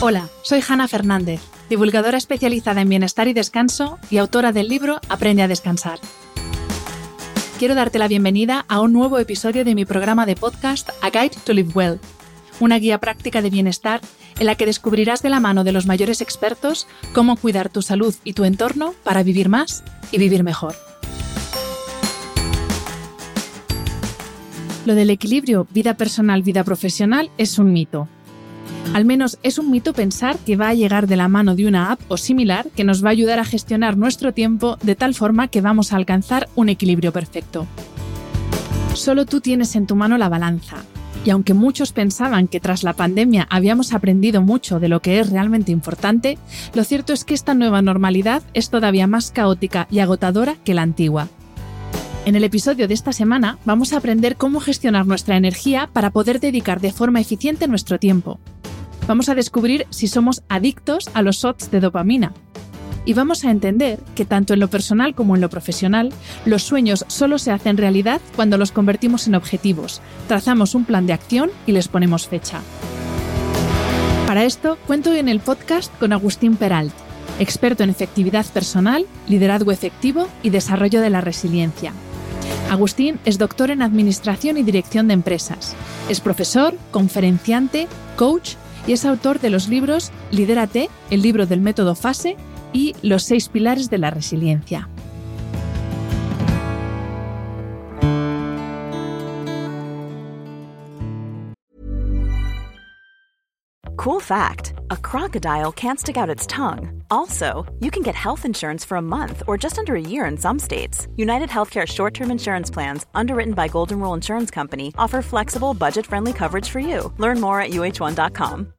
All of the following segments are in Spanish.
Hola, soy Hanna Fernández, divulgadora especializada en bienestar y descanso y autora del libro Aprende a descansar. Quiero darte la bienvenida a un nuevo episodio de mi programa de podcast A Guide to Live Well, una guía práctica de bienestar en la que descubrirás de la mano de los mayores expertos cómo cuidar tu salud y tu entorno para vivir más y vivir mejor. Lo del equilibrio vida personal-vida profesional es un mito al menos es un mito pensar que va a llegar de la mano de una app o similar que nos va a ayudar a gestionar nuestro tiempo de tal forma que vamos a alcanzar un equilibrio perfecto. Solo tú tienes en tu mano la balanza. Y aunque muchos pensaban que tras la pandemia habíamos aprendido mucho de lo que es realmente importante, lo cierto es que esta nueva normalidad es todavía más caótica y agotadora que la antigua. En el episodio de esta semana vamos a aprender cómo gestionar nuestra energía para poder dedicar de forma eficiente nuestro tiempo, vamos a descubrir si somos adictos a los shots de dopamina. Y vamos a entender que tanto en lo personal como en lo profesional, los sueños solo se hacen realidad cuando los convertimos en objetivos, trazamos un plan de acción y les ponemos fecha. Para esto, cuento en el podcast con Agustín Peralt, experto en efectividad personal, liderazgo efectivo y desarrollo de la resiliencia. Agustín es doctor en Administración y Dirección de Empresas. Es profesor, conferenciante, coach y es autor de los libros Lidérate, el libro del método FASE y Los seis pilares de la resiliencia. Cool fact a crocodile can't stick out its tongue. Also, you can get health insurance for a month or just under a year in some states. United Healthcare short term insurance plans, underwritten by Golden Rule Insurance Company, offer flexible, budget friendly coverage for you. Learn more at uh1.com.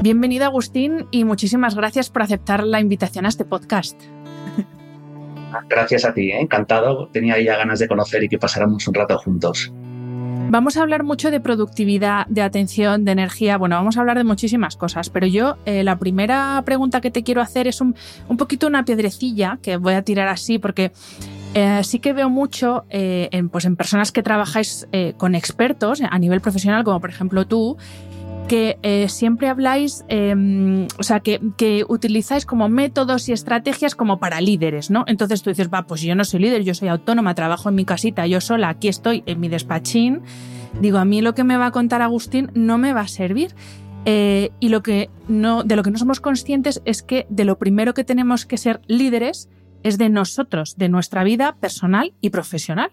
Bienvenido Agustín y muchísimas gracias por aceptar la invitación a este podcast. Gracias a ti, ¿eh? encantado. Tenía ya ganas de conocer y que pasáramos un rato juntos. Vamos a hablar mucho de productividad, de atención, de energía. Bueno, vamos a hablar de muchísimas cosas, pero yo eh, la primera pregunta que te quiero hacer es un, poquito una piedrecilla que voy a tirar así porque eh, sí que veo mucho en, pues en personas que trabajáis con expertos a nivel profesional, como por ejemplo tú, que eh, siempre habláis, em, o sea, que, utilizáis como métodos y estrategias como para líderes, ¿no? Entonces tú dices, va, pues yo no soy líder, yo soy autónoma, trabajo en mi casita, yo sola, aquí estoy en mi despachín. Digo, a mí lo que me va a contar Agustín no me va a servir. Eh, y lo que no, de lo que no somos conscientes es que de lo primero que tenemos que ser líderes es de nosotros, de nuestra vida personal y profesional.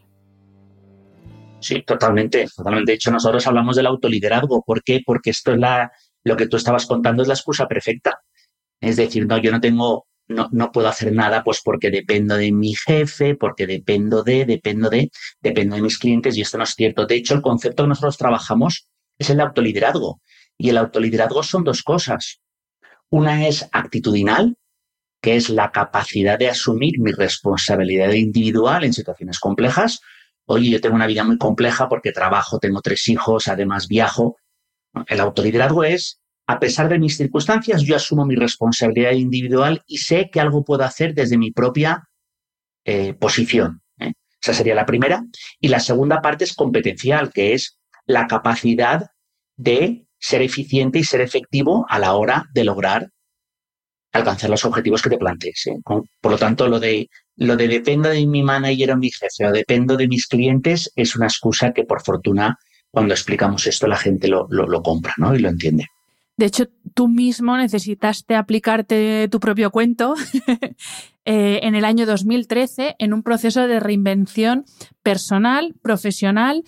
Sí, totalmente, totalmente. De hecho, nosotros hablamos del autoliderazgo. ¿Por qué? Porque esto es la, lo que tú estabas contando es la excusa perfecta. Es decir, no, yo no tengo, no, no puedo hacer nada, pues porque dependo de mi jefe, porque dependo de, dependo de, dependo de mis clientes, y esto no es cierto. De hecho, el concepto que nosotros trabajamos es el autoliderazgo. Y el autoliderazgo son dos cosas. Una es actitudinal, que es la capacidad de asumir mi responsabilidad individual en situaciones complejas, oye, yo tengo una vida muy compleja porque trabajo, tengo tres hijos, además viajo. El autoliderazgo es, a pesar de mis circunstancias, yo asumo mi responsabilidad individual y sé que algo puedo hacer desde mi propia eh, posición. ¿eh? Esa sería la primera. Y la segunda parte es competencial, que es la capacidad de ser eficiente y ser efectivo a la hora de lograr alcanzar los objetivos que te plantees. ¿eh? Por lo tanto, lo de, lo de dependo de mi manager o mi jefe o dependo de mis clientes es una excusa que por fortuna cuando explicamos esto la gente lo, lo, compra ¿no? y lo entiende. De hecho, tú mismo necesitaste aplicarte tu propio cuento eh, en el año 2013 en un proceso de reinvención personal, profesional,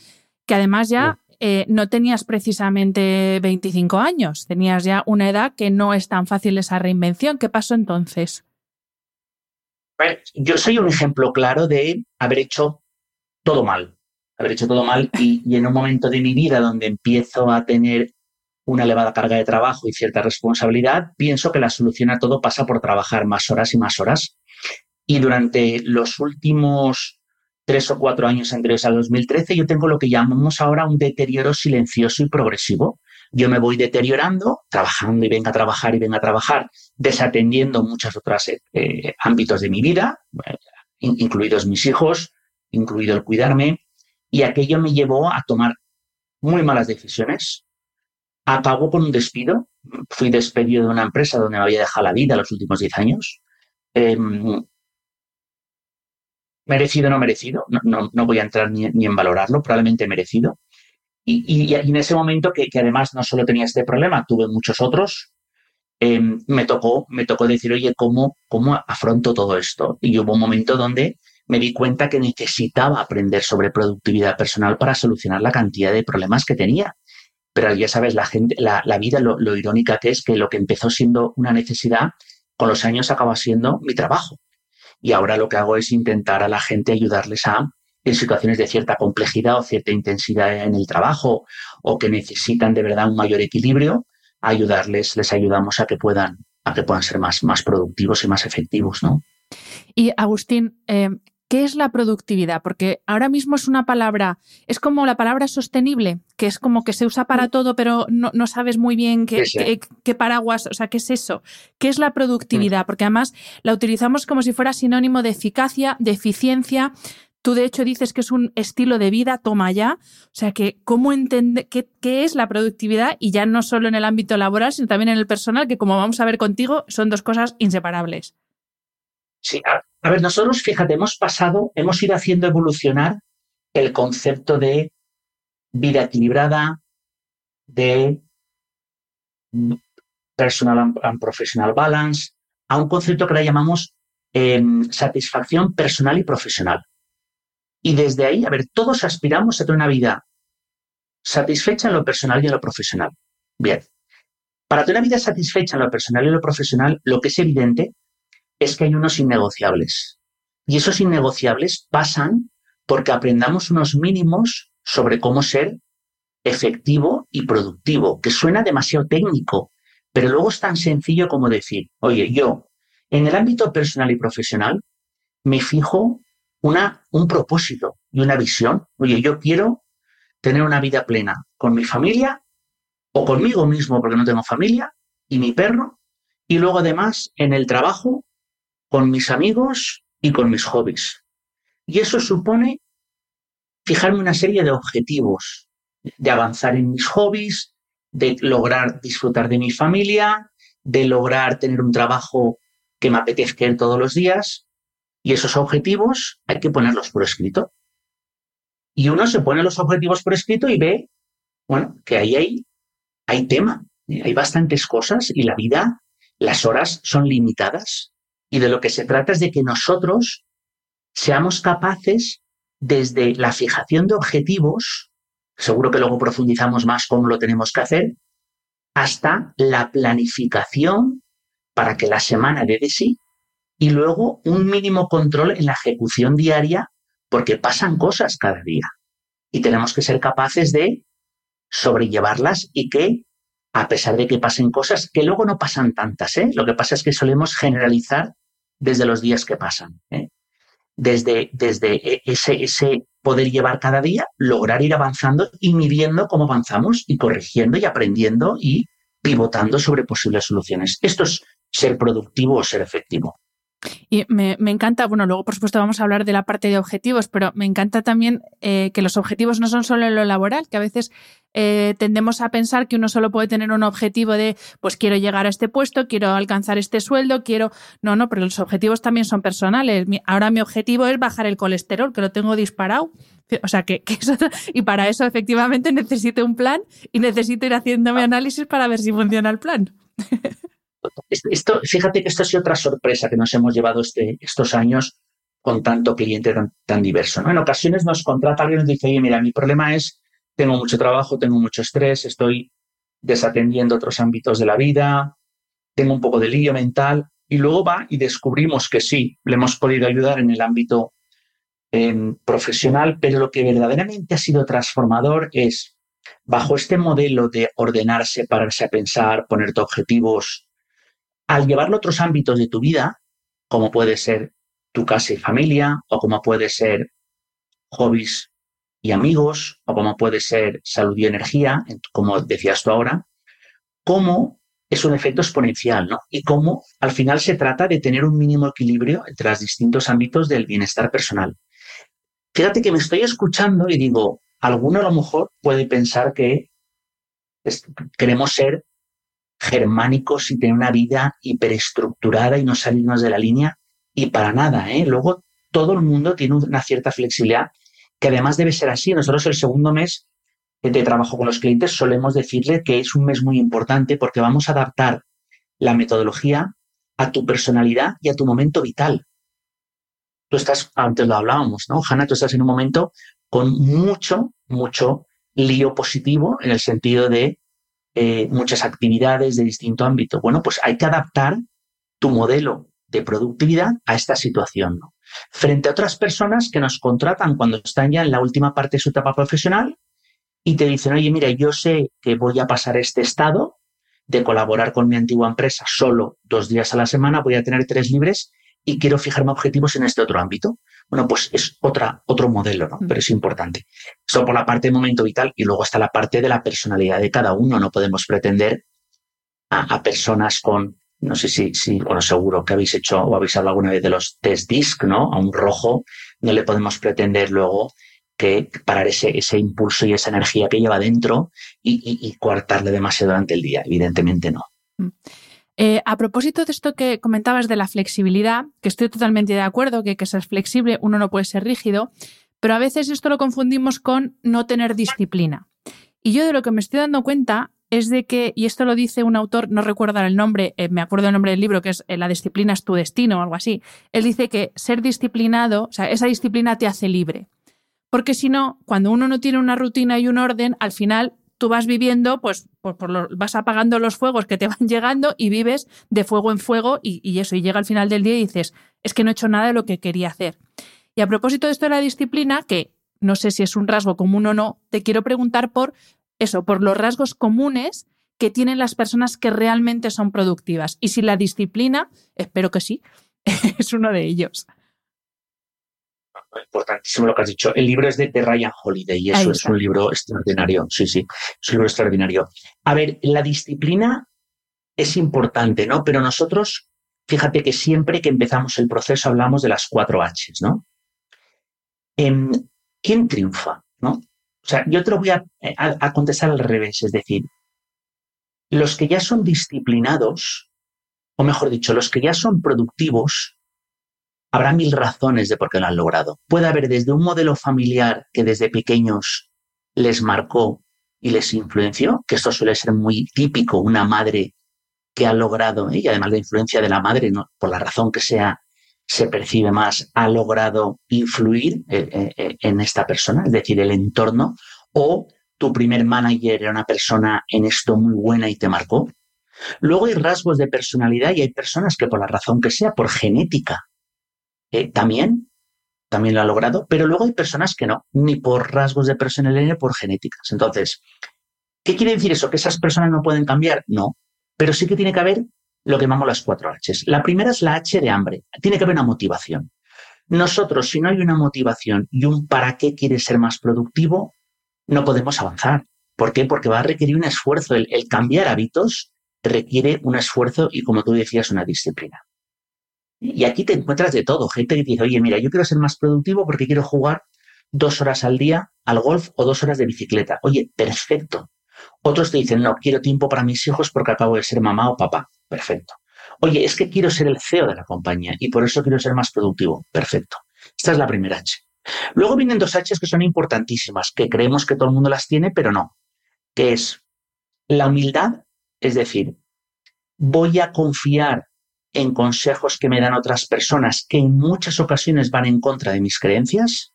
que además ya eh, no tenías precisamente 25 años, tenías ya una edad que no es tan fácil esa reinvención. ¿Qué pasó entonces? Yo soy un ejemplo claro de haber hecho todo mal, haber hecho todo mal y, en un momento de mi vida donde empiezo a tener una elevada carga de trabajo y cierta responsabilidad, pienso que la solución a todo pasa por trabajar más horas y más horas. Y durante los últimos tres o cuatro años anteriores al 2013, yo tengo lo que llamamos ahora un deterioro silencioso y progresivo. Yo me voy deteriorando, trabajando y venga a trabajar y venga a trabajar, desatendiendo muchos otros eh, ámbitos de mi vida, incluidos mis hijos, incluido el cuidarme, y aquello me llevó a tomar muy malas decisiones. Acabó con un despido. Fui despedido de una empresa donde me había dejado la vida los últimos 10 años. Em, merecido o no merecido, no, voy a entrar ni, en valorarlo, probablemente merecido. Y, en ese momento, que, además no solo tenía este problema, tuve muchos otros, em, me, tocó, me tocó decir, oye, ¿cómo, ¿cómo afronto todo esto? Y hubo un momento donde me di cuenta que necesitaba aprender sobre productividad personal para solucionar la cantidad de problemas que tenía. Pero ya sabes, la, gente, la, vida, lo, irónica que es que lo que empezó siendo una necesidad, con los años acaba siendo mi trabajo. Y ahora lo que hago es intentar a la gente ayudarles a, en situaciones de cierta complejidad o cierta intensidad en el trabajo o que necesitan de verdad un mayor equilibrio, ayudarles, les ayudamos a que puedan, a que puedan ser más, más productivos y más efectivos, ¿no? Y Agustín, eh, ¿Qué es la productividad? Porque ahora mismo es una palabra, es como la palabra sostenible, que es como que se usa para todo, pero no, sabes muy bien qué, qué, paraguas, o sea, qué es eso. ¿Qué es la productividad? Mm. Porque además la utilizamos como si fuera sinónimo de eficacia, de eficiencia. Tú, de hecho, dices que es un estilo de vida, toma ya. O sea, que cómo entender qué, es la productividad y ya no solo en el ámbito laboral, sino también en el personal, que como vamos a ver contigo, son dos cosas inseparables. Sí, a, ver, nosotros, fíjate, hemos pasado, hemos ido haciendo evolucionar el concepto de vida equilibrada, de personal and, professional balance, a un concepto que le llamamos em, satisfacción personal y profesional. Y desde ahí, a ver, todos aspiramos a tener una vida satisfecha en lo personal y en lo profesional. Bien. Para tener una vida satisfecha en lo personal y en lo profesional, lo que es evidente es que hay unos innegociables. Y esos innegociables pasan porque aprendamos unos mínimos sobre cómo ser efectivo y productivo, que suena demasiado técnico, pero luego es tan sencillo como decir, oye, yo en el ámbito personal y profesional me fijo una, un propósito y una visión. Oye, yo quiero tener una vida plena con mi familia o conmigo mismo porque no tengo familia y mi perro. Y luego además en el trabajo con mis amigos y con mis hobbies. Y eso supone fijarme una serie de objetivos, de avanzar en mis hobbies, de lograr disfrutar de mi familia, de lograr tener un trabajo que me apetezca todos los días. Y esos objetivos hay que ponerlos por escrito. Y uno se pone los objetivos por escrito y ve, bueno, que ahí hay, hay tema, hay bastantes cosas y la vida, las horas son limitadas. Y de lo que se trata es de que nosotros seamos capaces, desde la fijación de objetivos, seguro que luego profundizamos más cómo lo tenemos que hacer, hasta la planificación para que la semana dé de sí y luego un mínimo control en la ejecución diaria porque pasan cosas cada día y tenemos que ser capaces de sobrellevarlas y que a pesar de que pasen cosas que luego no pasan tantas. ¿eh? Lo que pasa es que solemos generalizar desde los días que pasan. ¿eh? Desde, desde e, ese, ese poder llevar cada día, lograr ir avanzando y midiendo cómo avanzamos y corrigiendo y aprendiendo y pivotando sobre posibles soluciones. Esto es ser productivo o ser efectivo. Y me, encanta, bueno, luego por supuesto vamos a hablar de la parte de objetivos, pero me encanta también eh, que los objetivos no son solo en lo laboral, que a veces eh, tendemos a pensar que uno solo puede tener un objetivo de, pues quiero llegar a este puesto, quiero alcanzar este sueldo, quiero... No, no, pero los objetivos también son personales. ahora mi objetivo es bajar el colesterol, que lo tengo disparado. O sea, que, y para eso efectivamente necesito un plan y necesito ir haciéndome análisis para ver si funciona el plan. Esto, fíjate que esto ha sido otra sorpresa que nos hemos llevado este, estos años con tanto cliente tan, diverso. ¿no? En ocasiones nos contrata alguien y nos dice, oye, mira, mi problema es, tengo mucho trabajo, tengo mucho estrés, estoy desatendiendo otros ámbitos de la vida, tengo un poco de lío mental, y luego va y descubrimos que sí, le hemos podido ayudar en el ámbito em, profesional, pero lo que verdaderamente ha sido transformador es, bajo este modelo de ordenarse, pararse a pensar, ponerte objetivos, al llevarlo a otros ámbitos de tu vida, como puede ser tu casa y familia, o como puede ser hobbies y amigos, o como puede ser salud y energía, como decías tú ahora, cómo es un efecto exponencial, ¿no? Y cómo al final se trata de tener un mínimo equilibrio entre los distintos ámbitos del bienestar personal. Fíjate que me estoy escuchando y digo, alguno a lo mejor puede pensar que queremos ser germánicos y tener una vida hiperestructurada y no salirnos de la línea. Y para nada, ¿eh? Luego todo el mundo tiene una cierta flexibilidad que además debe ser así. Nosotros el segundo mes de trabajo con los clientes solemos decirle que es un mes muy importante porque vamos a adaptar la metodología a tu personalidad y a tu momento vital. Tú estás, antes lo hablábamos, ¿no? Hanna, tú estás en un momento con mucho, mucho lío positivo en el sentido de eh, muchas actividades de distinto ámbito. Bueno, pues hay que adaptar tu modelo de productividad a esta situación. Frente a otras personas que nos contratan cuando están ya en la última parte de su etapa profesional y te dicen, oye, mira, yo sé que voy a pasar este estado de colaborar con mi antigua empresa solo dos días a la semana, voy a tener tres libres y quiero fijarme objetivos en este otro ámbito. Bueno, pues es otra, otro modelo, ¿no? Mm. Pero es importante. Eso por la parte de momento vital y luego está la parte de la personalidad de cada uno. No podemos pretender a, personas con, no sé si, si, bueno, seguro que habéis hecho o habéis hablado alguna vez de los test disc, ¿no? A un rojo, no le podemos pretender luego que parar ese, ese impulso y esa energía que lleva dentro y, y, y coartarle demasiado durante el día. Evidentemente no. Mm. Eh, a propósito de esto que comentabas de la flexibilidad, que estoy totalmente de acuerdo que que ser flexible, uno no puede ser rígido, pero a veces esto lo confundimos con no tener disciplina. Y yo de lo que me estoy dando cuenta es de que, y esto lo dice un autor, no recuerdo el nombre, eh, me acuerdo el nombre del libro, que es eh, La disciplina es tu destino o algo así. Él dice que ser disciplinado, o sea, esa disciplina te hace libre. Porque si no, cuando uno no tiene una rutina y un orden, al final tú vas viviendo, pues, por, vas apagando los fuegos que te van llegando y vives de fuego en fuego y, eso, y llega al final del día y dices, es que no he hecho nada de lo que quería hacer. Y a propósito de esto de la disciplina, que no sé si es un rasgo común o no, te quiero preguntar por eso, por los rasgos comunes que tienen las personas que realmente son productivas. Y si la disciplina, espero que sí, es uno de ellos importantísimo lo que has dicho. El libro es de, Ryan Holiday y eso es un libro extraordinario. Sí, sí, es un libro extraordinario. A ver, la disciplina es importante, ¿no? Pero nosotros, fíjate que siempre que empezamos el proceso hablamos de las cuatro Hs, ¿no? Em, ¿Quién triunfa? ¿no? O sea, yo te lo voy a, a contestar al revés, es decir, los que ya son disciplinados, o mejor dicho, los que ya son productivos, Habrá mil razones de por qué lo han logrado. Puede haber desde un modelo familiar que desde pequeños les marcó y les influenció, que esto suele ser muy típico, una madre que ha logrado, y además la influencia de la madre, por la razón que sea, se percibe más, ha logrado influir eh, eh, eh, en esta persona, es decir, el entorno, o tu primer manager era una persona en esto muy buena y te marcó. Luego hay rasgos de personalidad y hay personas que por la razón que sea, por genética, eh, también, también lo ha logrado, pero luego hay personas que no, ni por rasgos de personalidad ni por genéticas. Entonces, ¿qué quiere decir eso? ¿Que esas personas no pueden cambiar? No, pero sí que tiene que haber lo que llamamos las cuatro Hs. La primera es la H de hambre. Tiene que haber una motivación. Nosotros, si no hay una motivación y un para qué quieres ser más productivo, no podemos avanzar. ¿Por qué? Porque va a requerir un esfuerzo. el cambiar hábitos requiere un esfuerzo y, como tú decías, una disciplina. Y aquí te encuentras de todo. Gente que dice, oye, mira, yo quiero ser más productivo porque quiero jugar dos horas al día al golf o dos horas de bicicleta. Oye, perfecto. Otros te dicen, no, quiero tiempo para mis hijos porque acabo de ser mamá o papá. Perfecto. Oye, es que quiero ser el CEO de la compañía y por eso quiero ser más productivo. Perfecto. Esta es la primera H. Luego vienen dos Hs que son importantísimas, que creemos que todo el mundo las tiene, pero no. Que es la humildad, es decir, voy a confiar en consejos que me dan otras personas que en muchas ocasiones van en contra de mis creencias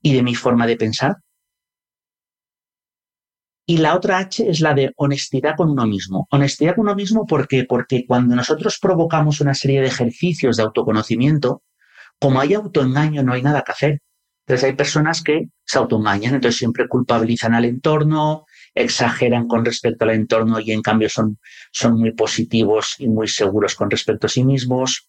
y de mi forma de pensar. Y la otra H es la de honestidad con uno mismo. Honestidad con uno mismo porque porque cuando nosotros provocamos una serie de ejercicios de autoconocimiento, como hay autoengaño no hay nada que hacer. Entonces hay personas que se autoengañan, entonces siempre culpabilizan al entorno, exageran con respecto al entorno y en cambio son, son muy positivos y muy seguros con respecto a sí mismos.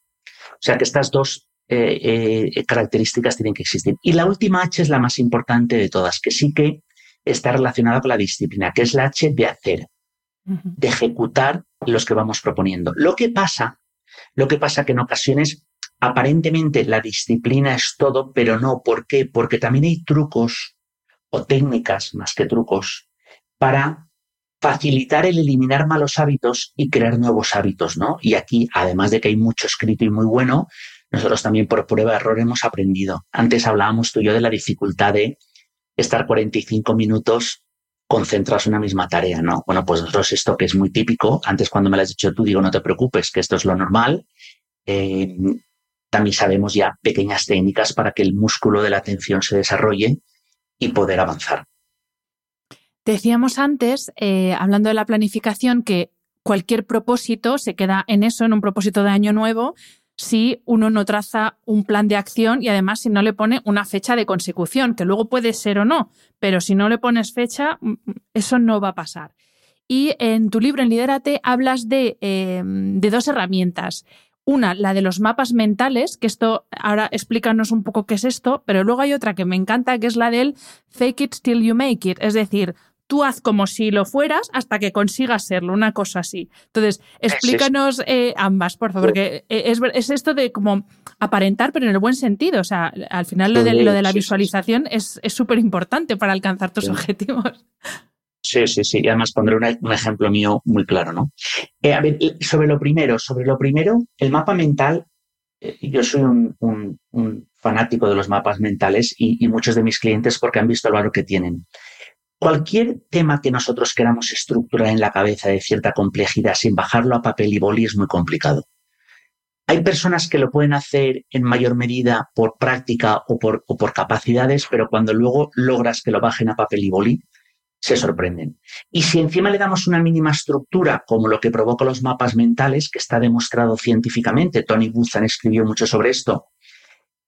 O sea que estas dos eh, eh, características tienen que existir. Y la última H es la más importante de todas, que sí que está relacionada con la disciplina, que es la H de hacer, de ejecutar los que vamos proponiendo. Lo que pasa, lo que pasa que en ocasiones aparentemente la disciplina es todo, pero no. ¿Por qué? Porque también hay trucos o técnicas, más que trucos, para facilitar el eliminar malos hábitos y crear nuevos hábitos, ¿no? Y aquí, además de que hay mucho escrito y muy bueno, nosotros también por prueba de error hemos aprendido. Antes hablábamos tú y yo de la dificultad de estar 45 minutos concentrados en una misma tarea, ¿no? Bueno, pues nosotros esto que es muy típico, antes cuando me lo has dicho tú, digo, no te preocupes, que esto es lo normal. Eh, también sabemos ya pequeñas técnicas para que el músculo de la atención se desarrolle y poder avanzar. Decíamos antes, eh, hablando de la planificación, que cualquier propósito se queda en eso, en un propósito de año nuevo, si uno no traza un plan de acción y además si no le pone una fecha de consecución, que luego puede ser o no, pero si no le pones fecha, mm, mm, eso no va a pasar. Y en tu libro, en Lidérate, hablas de, em, de dos herramientas. Una, la de los mapas mentales, que esto, ahora explícanos un poco qué es esto, pero luego hay otra que me encanta, que es la del fake it till you make it, es decir, tú haz como si lo fueras hasta que consigas serlo, una cosa así. Entonces, explícanos eh, ambas, por favor, porque eh, es, esto de como aparentar, pero en el buen sentido. O sea, al final lo de, lo de la visualización es súper importante para alcanzar tus objetivos. Sí, sí, sí. Y además pondré un, ejemplo mío muy claro, ¿no? Eh, a ver, sobre lo primero, sobre lo primero, el mapa mental, yo soy un, fanático de los mapas mentales y, y, muchos de mis clientes porque han visto el valor que tienen. Cualquier tema que nosotros queramos estructurar en la cabeza de cierta complejidad sin bajarlo a papel y boli es muy complicado. Hay personas que lo pueden hacer en mayor medida por práctica o por, capacidades, pero cuando luego logras que lo bajen a papel y boli, se sorprenden. Y si encima le damos una mínima estructura, como lo que provoca los mapas mentales, que está demostrado científicamente, Tony Buzan escribió mucho sobre esto,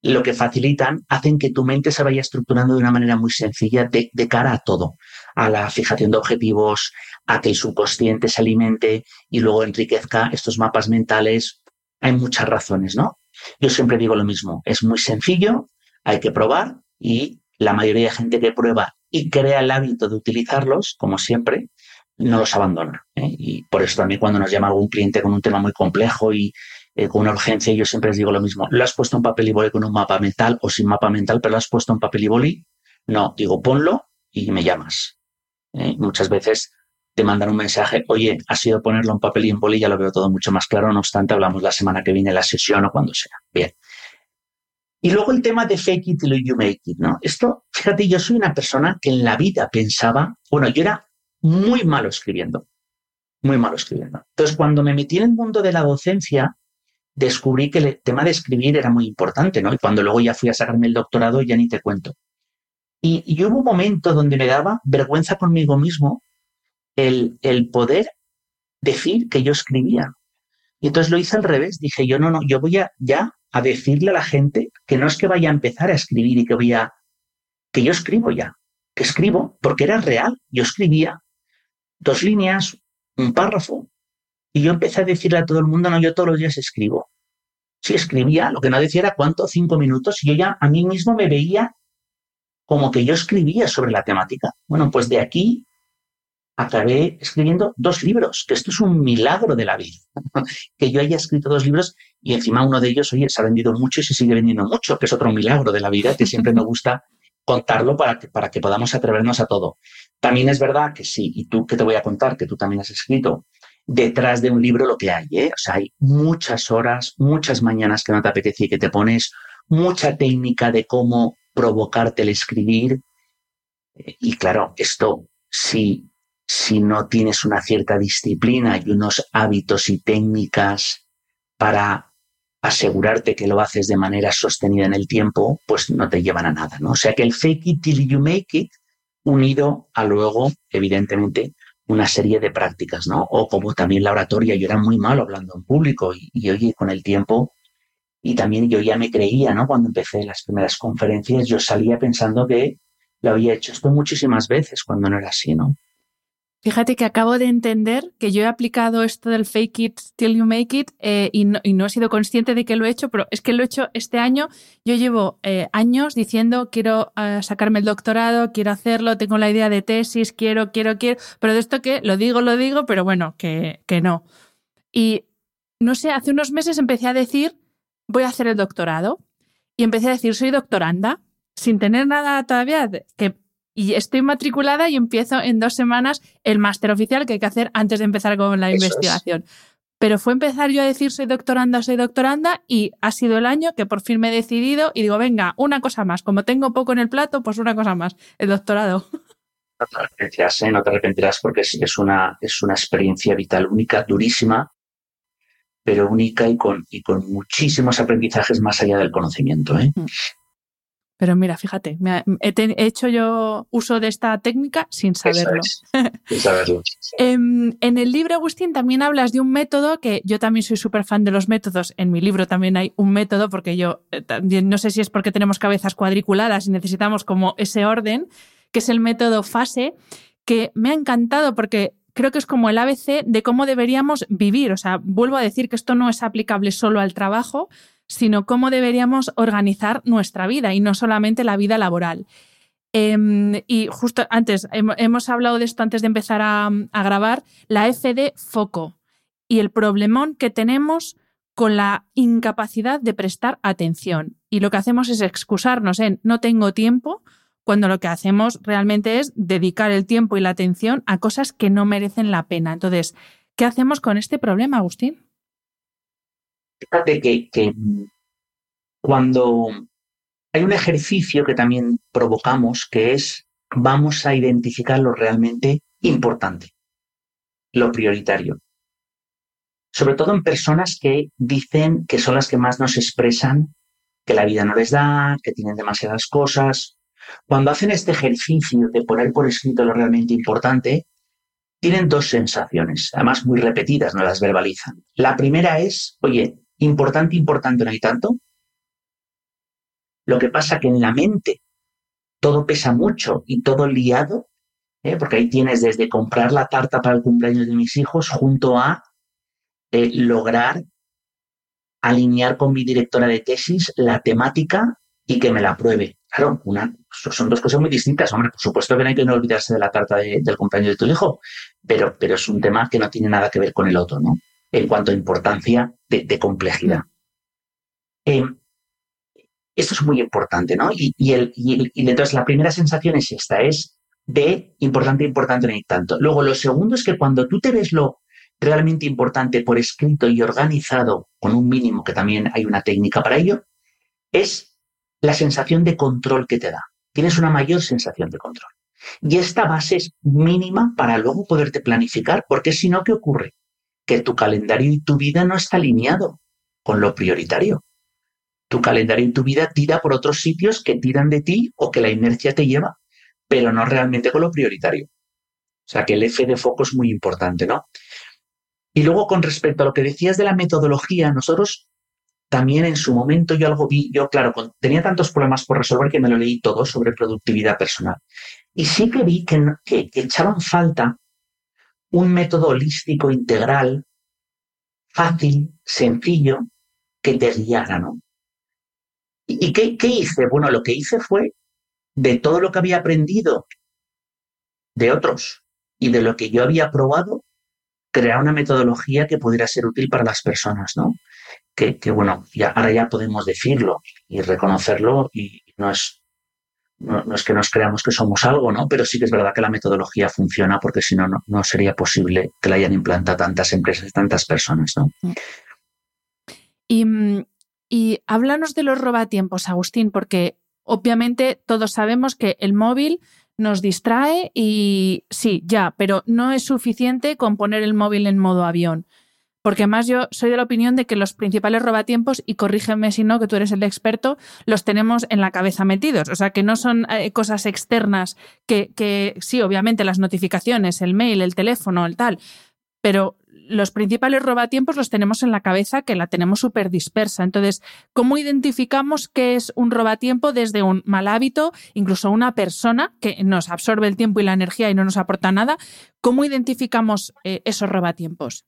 lo que facilitan, hacen que tu mente se vaya estructurando de una manera muy sencilla de, cara a todo, a la fijación de objetivos, a que el subconsciente se alimente y luego enriquezca estos mapas mentales. Hay muchas razones, ¿no? Yo siempre digo lo mismo, es muy sencillo, hay que probar y la mayoría de gente que prueba y crea el hábito de utilizarlos, como siempre, no los abandona. ¿eh? Y por eso también cuando nos llama algún cliente con un tema muy complejo y eh, con una urgencia, yo siempre les digo lo mismo. ¿Lo has puesto en papel y boli con un mapa mental o sin mapa mental, pero lo has puesto en papel y boli? No, digo, ponlo y me llamas. ¿eh? Muchas veces te mandan un mensaje, oye, ha sido ponerlo en papel y en boli, ya lo veo todo mucho más claro, no obstante, hablamos la semana que viene la sesión o cuando sea. Bien. Y luego el tema de fake it till you make it, ¿no? Esto, fíjate, yo soy una persona que en la vida pensaba, bueno, yo era muy malo escribiendo, muy malo escribiendo. Entonces, cuando me metí en el mundo de la docencia, descubrí que el tema de escribir era muy importante, ¿no? Y cuando luego ya fui a sacarme el doctorado, ya ni te cuento. Y, hubo un momento donde me daba vergüenza conmigo mismo el, el poder decir que yo escribía. Y entonces lo hice al revés. Dije, yo no, no, yo voy a ya a decirle a la gente que no es que vaya a empezar a escribir y que voy a, que yo escribo ya, que escribo, porque era real. Yo escribía dos líneas, un párrafo, y yo empecé a decirle a todo el mundo, no, yo todos los días escribo. Sí, escribía, lo que no decía era cuánto, cinco minutos, y yo ya a mí mismo me veía como que yo escribía sobre la temática. Bueno, pues de aquí acabé escribiendo dos libros, que esto es un milagro de la vida, que yo haya escrito dos libros y encima uno de ellos, oye, se ha vendido mucho y se sigue vendiendo mucho, que es otro milagro de la vida, que siempre me gusta contarlo para que, para que podamos atrevernos a todo. También es verdad que sí, y tú que te voy a contar, que tú también has escrito detrás de un libro lo que hay. ¿eh? O sea, hay muchas horas, muchas mañanas que no te apetece y que te pones, mucha técnica de cómo provocarte el escribir. Y claro, esto, si, si no tienes una cierta disciplina y unos hábitos y técnicas para asegurarte que lo haces de manera sostenida en el tiempo, pues no te llevan a nada, ¿no? O sea que el fake it till you make it, unido a luego, evidentemente, una serie de prácticas, ¿no? O como también la oratoria, yo era muy malo hablando en público y, y oye, con el tiempo, y también yo ya me creía, ¿no? Cuando empecé las primeras conferencias, yo salía pensando que lo había hecho esto muchísimas veces cuando no era así, ¿no? Fíjate que acabo de entender que yo he aplicado esto del fake it till you make it eh, y, no, he sido consciente de que lo he hecho, pero es que lo he hecho este año. Yo llevo eh, años diciendo quiero eh, sacarme el doctorado, quiero hacerlo, tengo la idea de tesis, quiero, quiero, quiero, pero de esto que lo digo, lo digo, pero bueno, que, que no. Y no sé, hace unos meses empecé a decir voy a hacer el doctorado. Y empecé a decir, soy doctoranda, sin tener nada todavía, que, y estoy matriculada y empiezo en dos semanas el máster oficial que hay que hacer antes de empezar con la investigación. Pero fue empezar yo a decir soy doctoranda, soy doctoranda y ha sido el año que por fin me he decidido y digo, venga, una cosa más. Como tengo poco en el plato, pues una cosa más, el doctorado. No te arrepentirás, ¿eh? no te arrepentirás porque es una, es una experiencia vital única, durísima, pero única y con, y con muchísimos aprendizajes más allá del conocimiento. ¿eh? Mm. Pero mira, fíjate, he, hecho yo uso de esta técnica sin saberlo. sin saberlo. Em, en, el libro, Agustín, también hablas de un método que yo también soy súper fan de los métodos. En mi libro también hay un método, porque yo eh, no sé si es porque tenemos cabezas cuadriculadas y necesitamos como ese orden, que es el método fase, que me ha encantado porque creo que es como el ABC de cómo deberíamos vivir. O sea, vuelvo a decir que esto no es aplicable solo al trabajo, sino cómo deberíamos organizar nuestra vida y no solamente la vida laboral. Em, y justo antes, hemos hablado de esto antes de empezar a, a grabar, la FD foco y el problemón que tenemos con la incapacidad de prestar atención. Y lo que hacemos es excusarnos en no tengo tiempo, cuando lo que hacemos realmente es dedicar el tiempo y la atención a cosas que no merecen la pena. Entonces, ¿qué hacemos con este problema, Agustín? Fíjate que, cuando hay un ejercicio que también provocamos, que es vamos a identificar lo realmente importante, lo prioritario. Sobre todo en personas que dicen que son las que más nos expresan que la vida no les da, que tienen demasiadas cosas. Cuando hacen este ejercicio de poner por escrito lo realmente importante, tienen dos sensaciones, además muy repetidas, no las verbalizan. La primera es, oye, Importante, importante, no hay tanto. Lo que pasa que en la mente todo pesa mucho y todo liado, ¿eh? porque ahí tienes desde comprar la tarta para el cumpleaños de mis hijos junto a eh, lograr alinear con mi directora de tesis la temática y que me la apruebe. Claro, son dos cosas muy distintas. Hombre, por supuesto que no hay que no olvidarse de la tarta del cumpleaños de tu hijo, pero, pero es un tema que no tiene nada que ver con el otro, ¿no? en cuanto a importancia de, complejidad. Eh, esto es muy importante, ¿no? Y, el, entonces la primera sensación es esta, es de importante, importante, no hay tanto. Luego, lo segundo es que cuando tú te ves lo realmente importante por escrito y organizado, con un mínimo, que también hay una técnica para ello, es la sensación de control que te da. Tienes una mayor sensación de control. Y esta base es mínima para luego poderte planificar, porque si no, ¿qué ocurre? Que tu calendario y tu vida no está alineado con lo prioritario. Tu calendario y tu vida tira por otros sitios que tiran de ti o que la inercia te lleva, pero no realmente con lo prioritario. O sea que el F de foco es muy importante, ¿no? Y luego con respecto a lo que decías de la metodología, nosotros también en su momento yo algo vi, yo claro, tenía tantos problemas por resolver que me lo leí todo sobre productividad personal. Y sí que vi que, que, que echaban falta un método holístico integral, fácil, sencillo, que te guiara, ¿no? ¿Y qué, hice? Bueno, lo que hice fue de todo lo que había aprendido de otros y de lo que yo había probado, crear una metodología que pudiera ser útil para las personas, ¿no? Que, que bueno, ya, ahora ya podemos decirlo y reconocerlo y no es no, es que nos creamos que somos algo, ¿no? Pero sí que es verdad que la metodología funciona porque si no, no sería posible que la hayan implantado tantas empresas, tantas personas, ¿no? Y, y háblanos de los robatiempos, Agustín, porque obviamente todos sabemos que el móvil nos distrae y sí, ya, pero no es suficiente con poner el móvil en modo avión. Porque además yo soy de la opinión de que los principales robatiempos, y corrígeme si no, que tú eres el experto, los tenemos en la cabeza metidos. O sea, que no son eh, cosas externas que, sí, obviamente las notificaciones, el mail, el teléfono, el tal, pero los principales robatiempos los tenemos en la cabeza, que la tenemos súper dispersa. Entonces, ¿cómo identificamos qué es un robatiempo desde un mal hábito, incluso una persona que nos absorbe el tiempo y la energía y no nos aporta nada? ¿Cómo identificamos eh, esos robatiempos?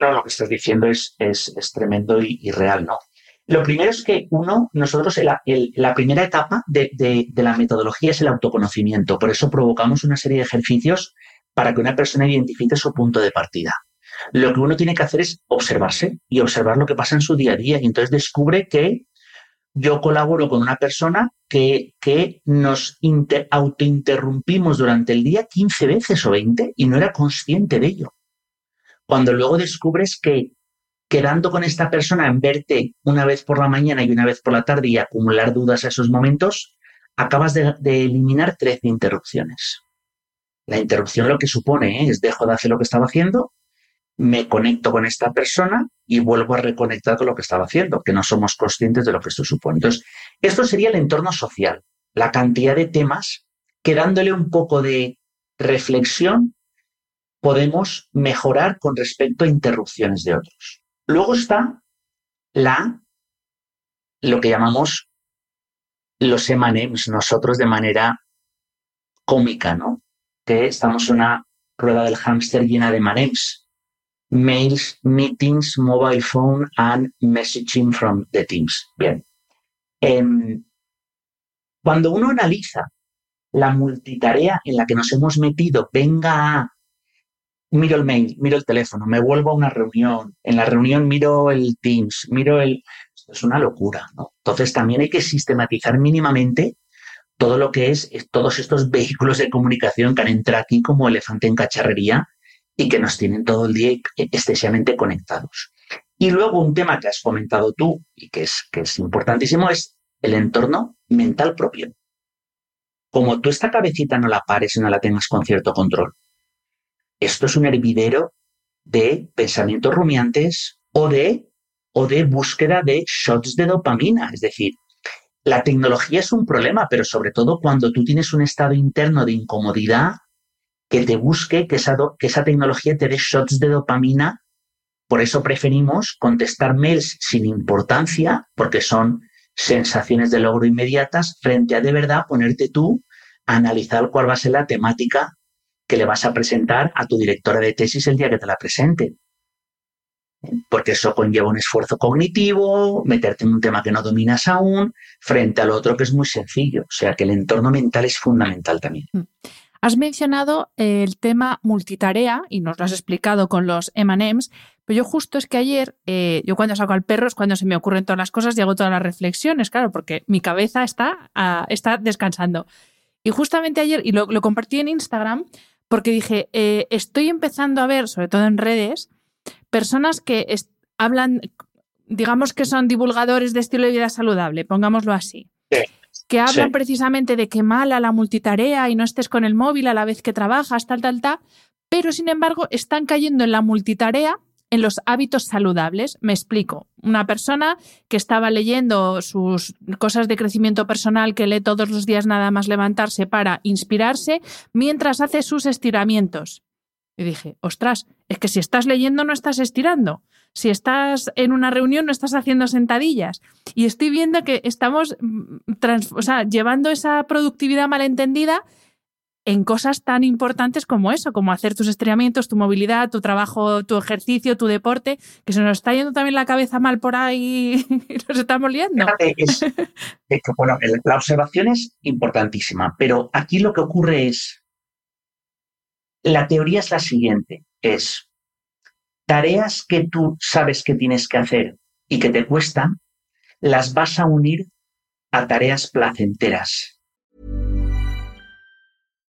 No, lo que estás diciendo es, es, tremendo y, real, ¿no? Lo primero es que uno, nosotros, la primera etapa de, de, la metodología es el autoconocimiento. Por eso provocamos una serie de ejercicios para que una persona identifique su punto de partida. Lo que uno tiene que hacer es observarse y observar lo que pasa en su día a día. Y entonces descubre que yo colaboro con una persona que, que nos autointerrumpimos durante el día 15 veces o 20 y no era consciente de ello. Cuando luego descubres que quedando con esta persona en verte una vez por la mañana y una vez por la tarde y acumular dudas a esos momentos, acabas de, eliminar 13 interrupciones. La interrupción lo que supone ¿eh? es dejo de hacer lo que estaba haciendo, me conecto con esta persona y vuelvo a reconectar con lo que estaba haciendo, que no somos conscientes de lo que esto supone. Entonces, esto sería el entorno social, la cantidad de temas que dándole un poco de reflexión podemos mejorar con respecto a interrupciones de otros. Luego está la, lo que llamamos los emanems, nosotros de manera cómica, ¿no? Que estamos en una rueda del hámster llena de emanems. Mails, meetings, mobile phone and messaging from the teams. Bien. Em, cuando uno analiza la multitarea en la que nos hemos metido, venga a miro el mail, miro el teléfono, me vuelvo a una reunión, en la reunión miro el Teams, miro el... Es una locura, ¿no? Entonces también hay que sistematizar mínimamente todo lo que es, todos estos vehículos de comunicación que han entrado aquí como elefante en cacharrería y que nos tienen todo el día excesivamente conectados. Y luego un tema que has comentado tú y que es, que es importantísimo es el entorno mental propio. Como tú esta cabecita no la pares y no la tengas con cierto control, esto es un hervidero de pensamientos rumiantes o de, o de búsqueda de shots de dopamina. Es decir, la tecnología es un problema, pero sobre todo cuando tú tienes un estado interno de incomodidad que te busque que esa, que esa tecnología te dé shots de dopamina. Por eso preferimos contestar mails sin importancia, porque son sensaciones de logro inmediatas, frente a de verdad ponerte tú a analizar cuál va a ser la temática que le vas a presentar a tu directora de tesis el día que te la presente. Porque eso conlleva un esfuerzo cognitivo, meterte en un tema que no dominas aún, frente al otro que es muy sencillo. O sea que el entorno mental es fundamental también. Mm. Has mencionado el tema multitarea y nos lo has explicado con los M&M's, pero yo justo es que ayer, eh, yo cuando saco al perro es cuando se me ocurren todas las cosas y hago todas las reflexiones, claro, porque mi cabeza está, ah, está descansando. Y justamente ayer, y lo compartí en Instagram, porque dije, eh, estoy empezando a ver, sobre todo en redes, personas que hablan, digamos que son divulgadores de estilo de vida saludable, pongámoslo así. Que hablan precisamente de que mala la multitarea y no estés con el móvil a la vez que trabajas, tal, tal, tal, pero sin embargo están cayendo en la multitarea en los hábitos saludables. Me explico. Una persona que estaba leyendo sus cosas de crecimiento personal, que lee todos los días nada más levantarse para inspirarse, mientras hace sus estiramientos. Y dije, ostras, es que si estás leyendo no estás estirando. Si estás en una reunión no estás haciendo sentadillas. Y estoy viendo que estamos mm, llevando esa productividad malentendida en cosas tan importantes como eso, como hacer tus estiramientos, tu movilidad, tu trabajo, tu ejercicio, tu deporte, que se nos está yendo también la cabeza mal por ahí y nos estamos liando. bueno, la observación es importantísima, pero aquí lo que ocurre es, la teoría es la siguiente, es tareas que tú sabes que tienes que hacer y que te cuestan, las vas a unir a tareas placenteras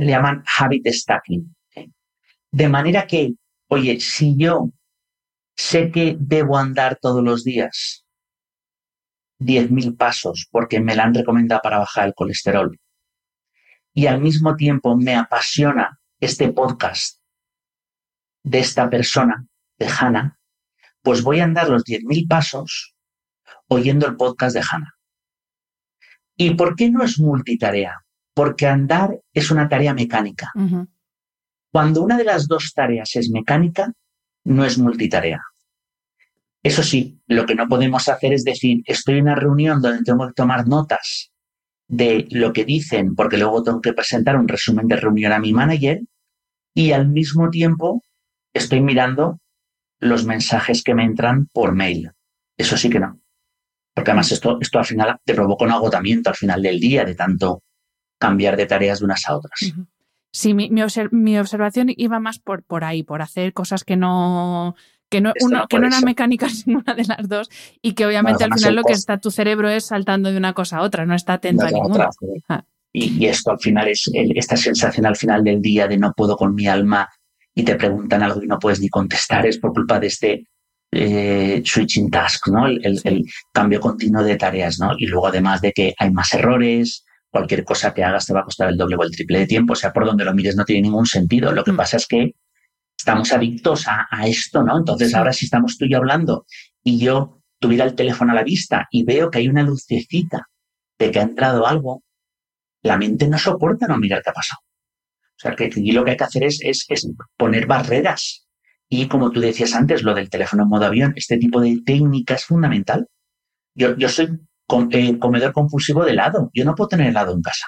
le llaman habit stacking. De manera que, oye, si yo sé que debo andar todos los días 10.000 pasos porque me la han recomendado para bajar el colesterol y al mismo tiempo me apasiona este podcast de esta persona, de Hannah, pues voy a andar los 10.000 pasos oyendo el podcast de Hannah. ¿Y por qué no es multitarea? Porque andar es una tarea mecánica. Cuando una de las dos tareas es mecánica, no es multitarea. Eso sí, lo que no podemos hacer es decir, estoy en una reunión donde tengo que tomar notas de lo que dicen, porque luego tengo que presentar un resumen de reunión a mi manager y al mismo tiempo estoy mirando los mensajes que me entran por mail. Eso sí que no. Porque además esto, esto al final te provoca un agotamiento al final del día de tanto cambiar de tareas de unas a otras. Sí, mi, mi, observación iba más por, por ahí, por hacer cosas que no, que no, uno, que no eran mecánicas ninguna de las dos y que obviamente al final lo que está tu cerebro es saltando de una cosa a otra, no está atento a ninguna. Ah. Y, esto al final es esta sensación al final del día de no puedo con mi alma y te preguntan algo y no puedes ni contestar, es por culpa de este eh, switching task, ¿no? El, el, cambio continuo de tareas, ¿no? Y luego además de que hay más errores, cualquier cosa que hagas te va a costar el doble o el triple de tiempo, o sea, por donde lo mires no tiene ningún sentido. Lo que mm. pasa es que estamos adictos a, esto, ¿no? Entonces ahora si estamos tú y yo hablando y yo tuviera el teléfono a la vista y veo que hay una lucecita de que ha entrado algo, la mente no soporta no mirar qué ha pasado. O sea, que aquí lo que hay que hacer es, es, poner barreras. Y como tú decías antes, lo del teléfono en modo avión, este tipo de técnica es fundamental. Yo, yo soy eh, comedor compulsivo de helado. Yo no puedo tener helado en casa,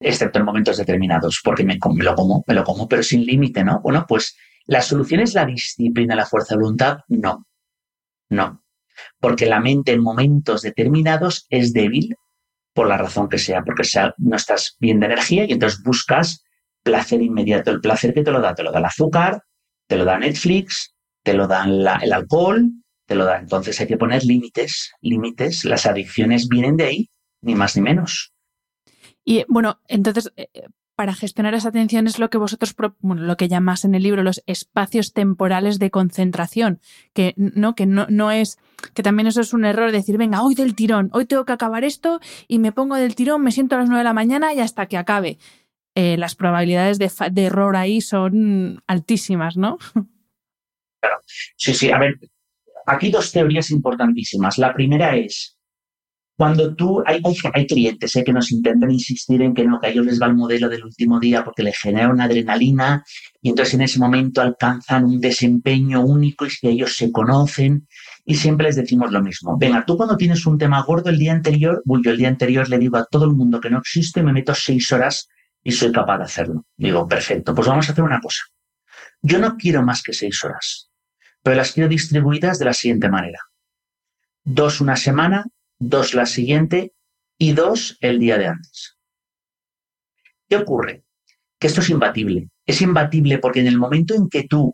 excepto en momentos determinados, porque me, lo como, me lo como, pero sin límite, ¿no? Bueno, pues la solución es la disciplina, la fuerza de voluntad. No, no, porque la mente en momentos determinados es débil por la razón que sea, porque sea, no estás bien de energía y entonces buscas placer inmediato. El placer que te lo da, te lo da el azúcar, te lo da Netflix, te lo da el alcohol, te lo da. Entonces hay que poner límites, límites. Las adicciones vienen de ahí, ni más ni menos. Y bueno, entonces, eh, para gestionar esa atención es lo que vosotros, bueno, lo que llamas en el libro los espacios temporales de concentración, que no, que no, no es, que también eso es un error, decir, venga, hoy del tirón, hoy tengo que acabar esto y me pongo del tirón, me siento a las nueve de la mañana y hasta que acabe. Eh, las probabilidades de, de error ahí son altísimas, ¿no? Claro. Sí, sí, a ver, aquí dos teorías importantísimas. La primera es, cuando tú, hay, hay, clientes eh, que nos intentan insistir en que no, que a ellos les va el modelo del último día porque les genera una adrenalina y entonces en ese momento alcanzan un desempeño único y que ellos se conocen y siempre les decimos lo mismo. Venga, tú cuando tienes un tema gordo el día anterior, yo el día anterior le digo a todo el mundo que no existe, me meto seis horas y soy capaz de hacerlo. Digo, perfecto, pues vamos a hacer una cosa. Yo no quiero más que seis horas pero las quiero distribuidas de la siguiente manera. Dos una semana, dos la siguiente y dos el día de antes. ¿Qué ocurre? Que esto es imbatible. Es imbatible porque en el momento en que tú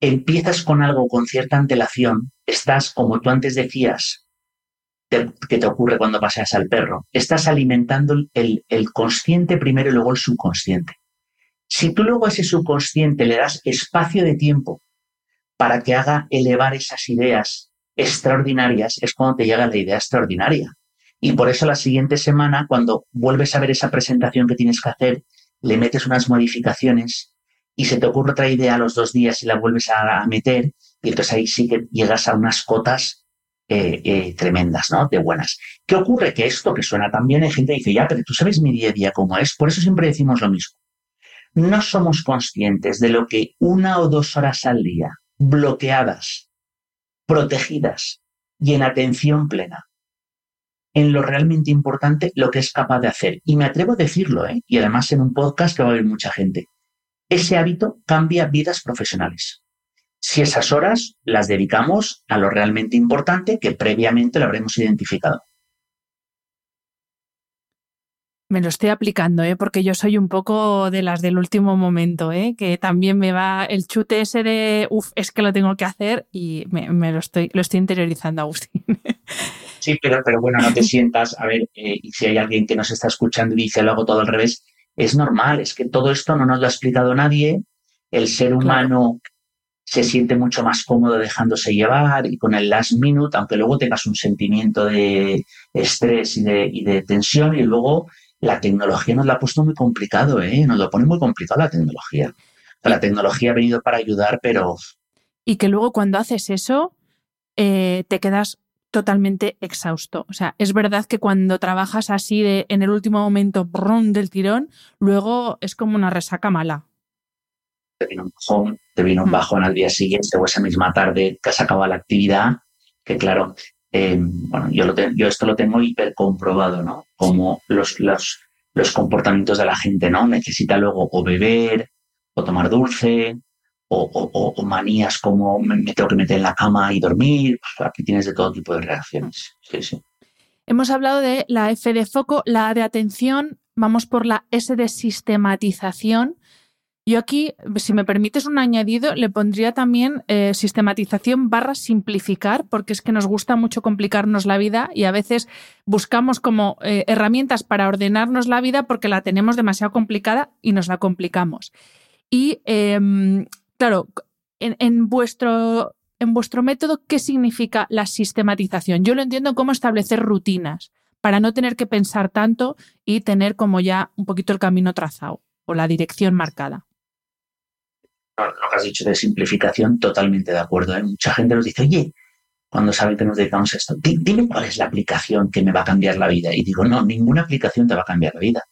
empiezas con algo con cierta antelación, estás, como tú antes decías, que te ocurre cuando paseas al perro, estás alimentando el, el consciente primero y luego el subconsciente. Si tú luego a ese subconsciente le das espacio de tiempo para que haga elevar esas ideas extraordinarias, es cuando te llega la idea extraordinaria. Y por eso la siguiente semana, cuando vuelves a ver esa presentación que tienes que hacer, le metes unas modificaciones y se te ocurre otra idea a los dos días y la vuelves a, meter, y entonces ahí sí que llegas a unas cotas eh, eh, tremendas, ¿no? De buenas. ¿Qué ocurre? Que esto que suena tan bien, hay gente que dice, ya, pero tú sabes mi día a día cómo es, por eso siempre decimos lo mismo. No somos conscientes de lo que una o dos horas al día bloqueadas, protegidas y en atención plena. En lo realmente importante, lo que es capaz de hacer. Y me atrevo a decirlo, ¿eh? y además en un podcast que va a haber mucha gente. Ese hábito cambia vidas profesionales. Si esas horas las dedicamos a lo realmente importante que previamente lo habremos identificado. Me lo estoy aplicando, ¿eh? porque yo soy un poco de las del último momento, ¿eh? que también me va el chute ese de, uff, es que lo tengo que hacer y me, lo, estoy, lo estoy interiorizando, Agustín. Sí, pero, pero bueno, no te sientas, a ver, eh, y si hay alguien que nos está escuchando y dice lo hago todo al revés, es normal, es que todo esto no nos lo ha explicado nadie, el ser humano se siente mucho más cómodo dejándose llevar y con el last minute, aunque luego tengas un sentimiento de estrés y de, y de tensión y luego la tecnología nos la ha puesto muy complicado, ¿eh? Nos lo pone muy complicado la tecnología. la tecnología ha venido para ayudar, pero... Y que luego cuando haces eso, eh, te quedas totalmente exhausto. O sea, es verdad que cuando trabajas así de, en el último momento brum, del tirón, luego es como una resaca mala. Te vino un bajón, te vino un mm. bajón al día siguiente o esa misma tarde que has acabado la actividad, que claro, eh, bueno, yo, lo yo esto lo tengo hiper comprobado, ¿no? Como los, los, los comportamientos de la gente, ¿no? Necesita luego o beber, o tomar dulce, o, manías como me, tengo que meter en la cama y dormir. Pues aquí tienes de todo tipo de reacciones. Sí, sí. Hemos hablado de la F de foco, la A de atención, vamos por la S de sistematización. Yo aquí, si me permites un añadido, le pondría también eh, sistematización barra simplificar, porque es que nos gusta mucho complicarnos la vida y a veces buscamos como eh, herramientas para ordenarnos la vida porque la tenemos demasiado complicada y nos la complicamos. Y em, claro, en, vuestro, en vuestro método, ¿qué significa la sistematización? Yo lo entiendo como establecer rutinas para no tener que pensar tanto y tener como ya un poquito el camino trazado o la dirección marcada. Lo que has dicho de simplificación, totalmente de acuerdo. ¿eh? Mucha gente nos dice, oye, cuando sabe que nos dedicamos a esto, dime cuál es la aplicación que me va a cambiar la vida. Y digo, no, ninguna aplicación te va a cambiar la vida.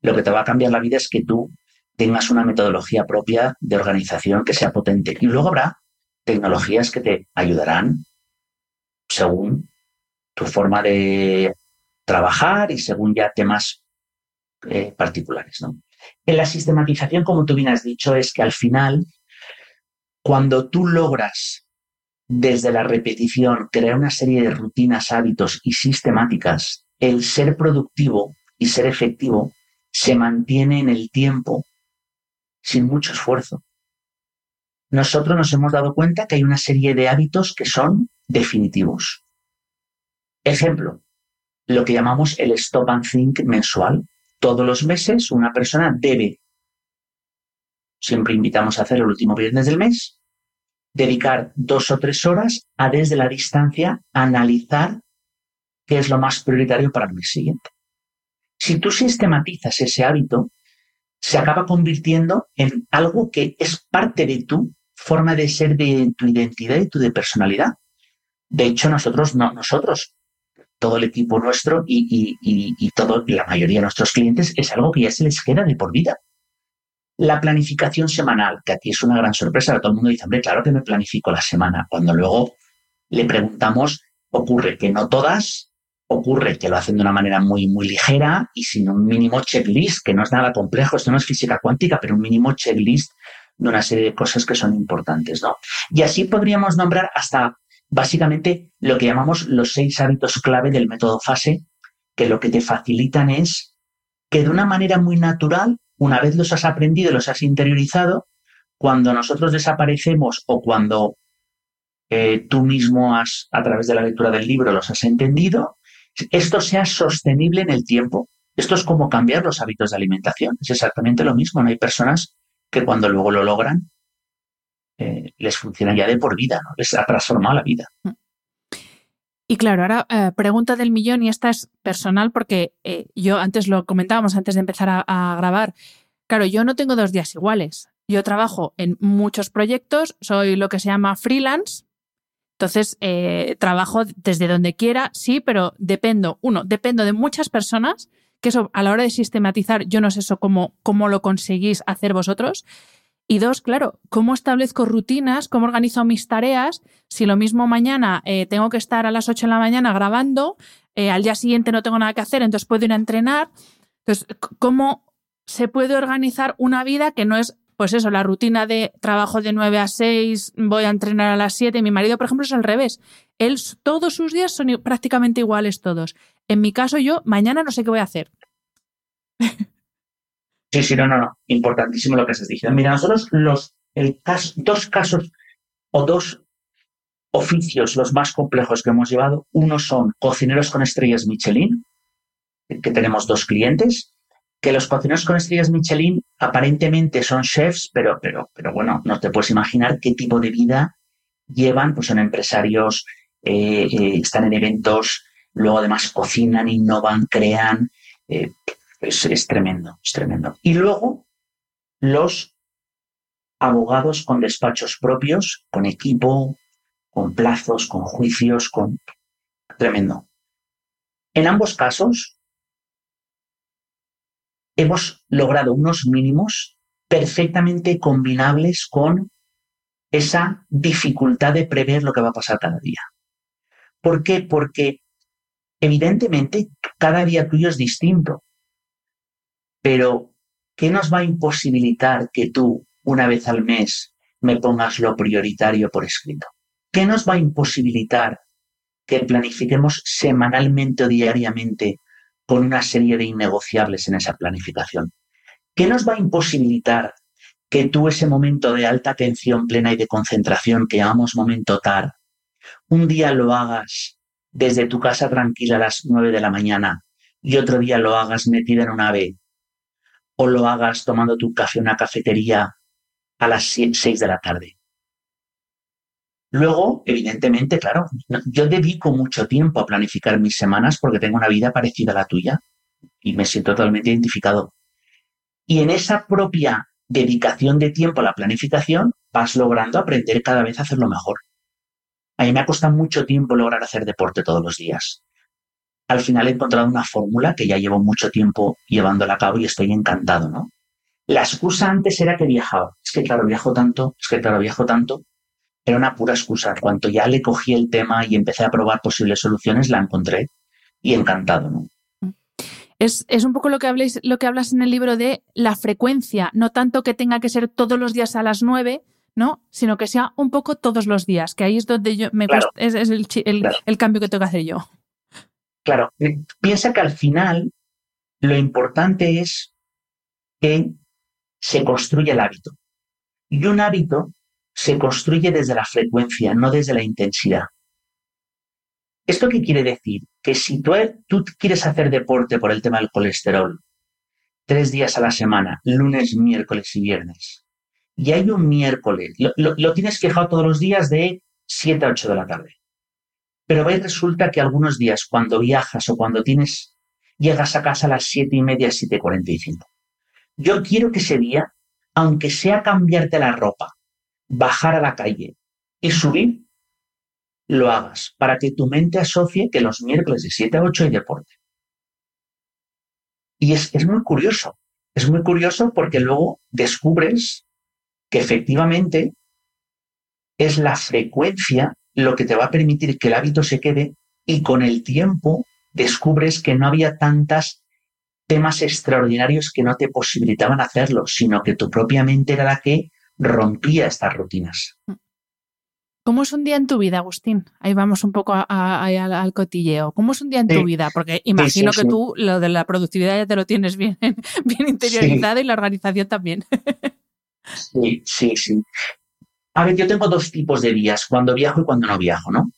Lo que te va a cambiar la vida es que tú tengas una metodología propia de organización que sea potente. Y luego habrá tecnologías que te ayudarán según tu forma de trabajar y según ya temas eh, particulares. ¿no? En la sistematización, como tú bien has dicho, es que al final, cuando tú logras desde la repetición crear una serie de rutinas, hábitos y sistemáticas, el ser productivo y ser efectivo se mantiene en el tiempo sin mucho esfuerzo. Nosotros nos hemos dado cuenta que hay una serie de hábitos que son definitivos. Ejemplo, lo que llamamos el stop and think mensual. Todos los meses una persona debe, siempre invitamos a hacer el último viernes del mes, dedicar dos o tres horas a desde la distancia analizar qué es lo más prioritario para el mes siguiente. Si tú sistematizas ese hábito, se acaba convirtiendo en algo que es parte de tu forma de ser, de tu identidad y tu de personalidad. De hecho, nosotros, no, nosotros, todo el equipo nuestro y, y, y, todo, la mayoría de nuestros clientes, es algo que ya se les queda de por vida. La planificación semanal, que aquí es una gran sorpresa, todo el mundo dice, hombre, claro que me planifico la semana. Cuando luego le preguntamos, ocurre que no todas, ocurre que lo hacen de una manera muy, muy ligera y sin un mínimo checklist, que no es nada complejo, esto no es física cuántica, pero un mínimo checklist de una serie de cosas que son importantes, ¿no? Y así podríamos nombrar hasta básicamente lo que llamamos los seis hábitos clave del método FASE, que lo que te facilitan es que de una manera muy natural, una vez los has aprendido, los has interiorizado, cuando nosotros desaparecemos o cuando eh, tú mismo has, a través de la lectura del libro, los has entendido, esto sea sostenible en el tiempo. Esto es como cambiar los hábitos de alimentación. Es exactamente lo mismo. No hay personas que cuando luego lo logran eh, les funciona ya de por vida, ¿no? les ha transformado la vida. Y claro, ahora eh, pregunta del millón y esta es personal porque eh, yo antes lo comentábamos antes de empezar a grabar. Claro, yo no tengo dos días iguales. Yo trabajo en muchos proyectos, soy lo que se llama freelance, entonces, trabajo desde donde quiera, sí, pero dependo, uno, dependo de muchas personas, que eso a la hora de sistematizar, yo no sé eso cómo, cómo lo conseguís hacer vosotros. Y dos, claro, ¿cómo establezco rutinas? ¿Cómo organizo mis tareas? Si lo mismo mañana eh, tengo que estar a las 8 de la mañana grabando, eh, al día siguiente no tengo nada que hacer, entonces puedo ir a entrenar. Entonces, ¿cómo se puede organizar una vida que no es pues eso, la rutina de trabajo de 9 a 6, voy a entrenar a las 7. Mi marido, por ejemplo, es al revés. Él, todos sus días son prácticamente iguales todos. En mi caso, yo mañana no sé qué voy a hacer. Sí, sí, no, no, no. Importantísimo lo que has dicho. Mira, nosotros los dos casos o dos oficios los más complejos que hemos llevado, uno son cocineros con estrellas Michelin, que tenemos dos clientes, que los cocineros con estrellas Michelin aparentemente son chefs, pero, pero, pero bueno, no te puedes imaginar qué tipo de vida llevan, pues son empresarios, eh, eh, están en eventos, luego además cocinan, innovan, crean, eh, es, tremendo, es tremendo. Y luego los abogados con despachos propios, con equipo, con plazos, con juicios, con tremendo. En ambos casos, hemos logrado unos mínimos perfectamente combinables con esa dificultad de prever lo que va a pasar cada día. ¿Por qué? Porque evidentemente cada día tuyo es distinto, pero ¿qué nos va a imposibilitar que tú una vez al mes me pongas lo prioritario por escrito? ¿Qué nos va a imposibilitar que planifiquemos semanalmente o diariamente con una serie de innegociables en esa planificación? ¿Qué nos va a imposibilitar que tú ese momento de alta atención plena y de concentración que llamamos momento TAR, un día lo hagas desde tu casa tranquila a las nueve de la mañana y otro día lo hagas metida en un ave o lo hagas tomando tu café en una cafetería a las seis de la tarde. Luego, evidentemente, claro, yo dedico mucho tiempo a planificar mis semanas porque tengo una vida parecida a la tuya y me siento totalmente identificado. Y en esa propia dedicación de tiempo a la planificación vas logrando aprender cada vez a hacerlo mejor. A mí me ha costado mucho tiempo lograr hacer deporte todos los días. Al final he encontrado una fórmula que ya llevo mucho tiempo llevándola a cabo y estoy encantado, ¿no? La excusa antes era que viajaba. Es que claro, viajo tanto, es que claro, viajo tanto, era una pura excusa. Cuando ya le cogí el tema y empecé a probar posibles soluciones, la encontré y encantado, ¿no? Es, un poco lo que, habléis, lo que hablas en el libro de la frecuencia, no tanto que tenga que ser todos los días a las nueve, ¿no? Sino que sea un poco todos los días, que ahí es donde yo me es, el, el, cambio que tengo que hacer yo. Claro, piensa que al final lo importante es que se construye el hábito. Y un hábito se construye desde la frecuencia, no desde la intensidad. ¿Esto qué quiere decir? Que si tú, tú, quieres hacer deporte por el tema del colesterol, tres días a la semana, lunes, miércoles y viernes, y hay un miércoles, lo, tienes fijado todos los días de 7 a 8 de la tarde. Pero ahí resulta que algunos días, cuando viajas o cuando tienes, llegas a casa a las 7 y media, 7.45. Yo quiero que ese día, aunque sea cambiarte la ropa, bajar a la calle y subir, lo hagas para que tu mente asocie que los miércoles de 7 a 8 hay deporte. Y es, es muy curioso, es muy curioso porque luego descubres que efectivamente es la frecuencia lo que te va a permitir que el hábito se quede y con el tiempo descubres que no había tantas temas extraordinarios que no te posibilitaban hacerlo, sino que tu propia mente era la que rompía estas rutinas. ¿Cómo es un día en tu vida, Agustín? Ahí vamos un poco al, cotilleo. ¿Cómo es un día en tu vida? Porque imagino que tú lo de la productividad ya te lo tienes bien, bien interiorizado y la organización también. sí, sí, sí. A ver, yo tengo dos tipos de días, cuando viajo y cuando no viajo, ¿no?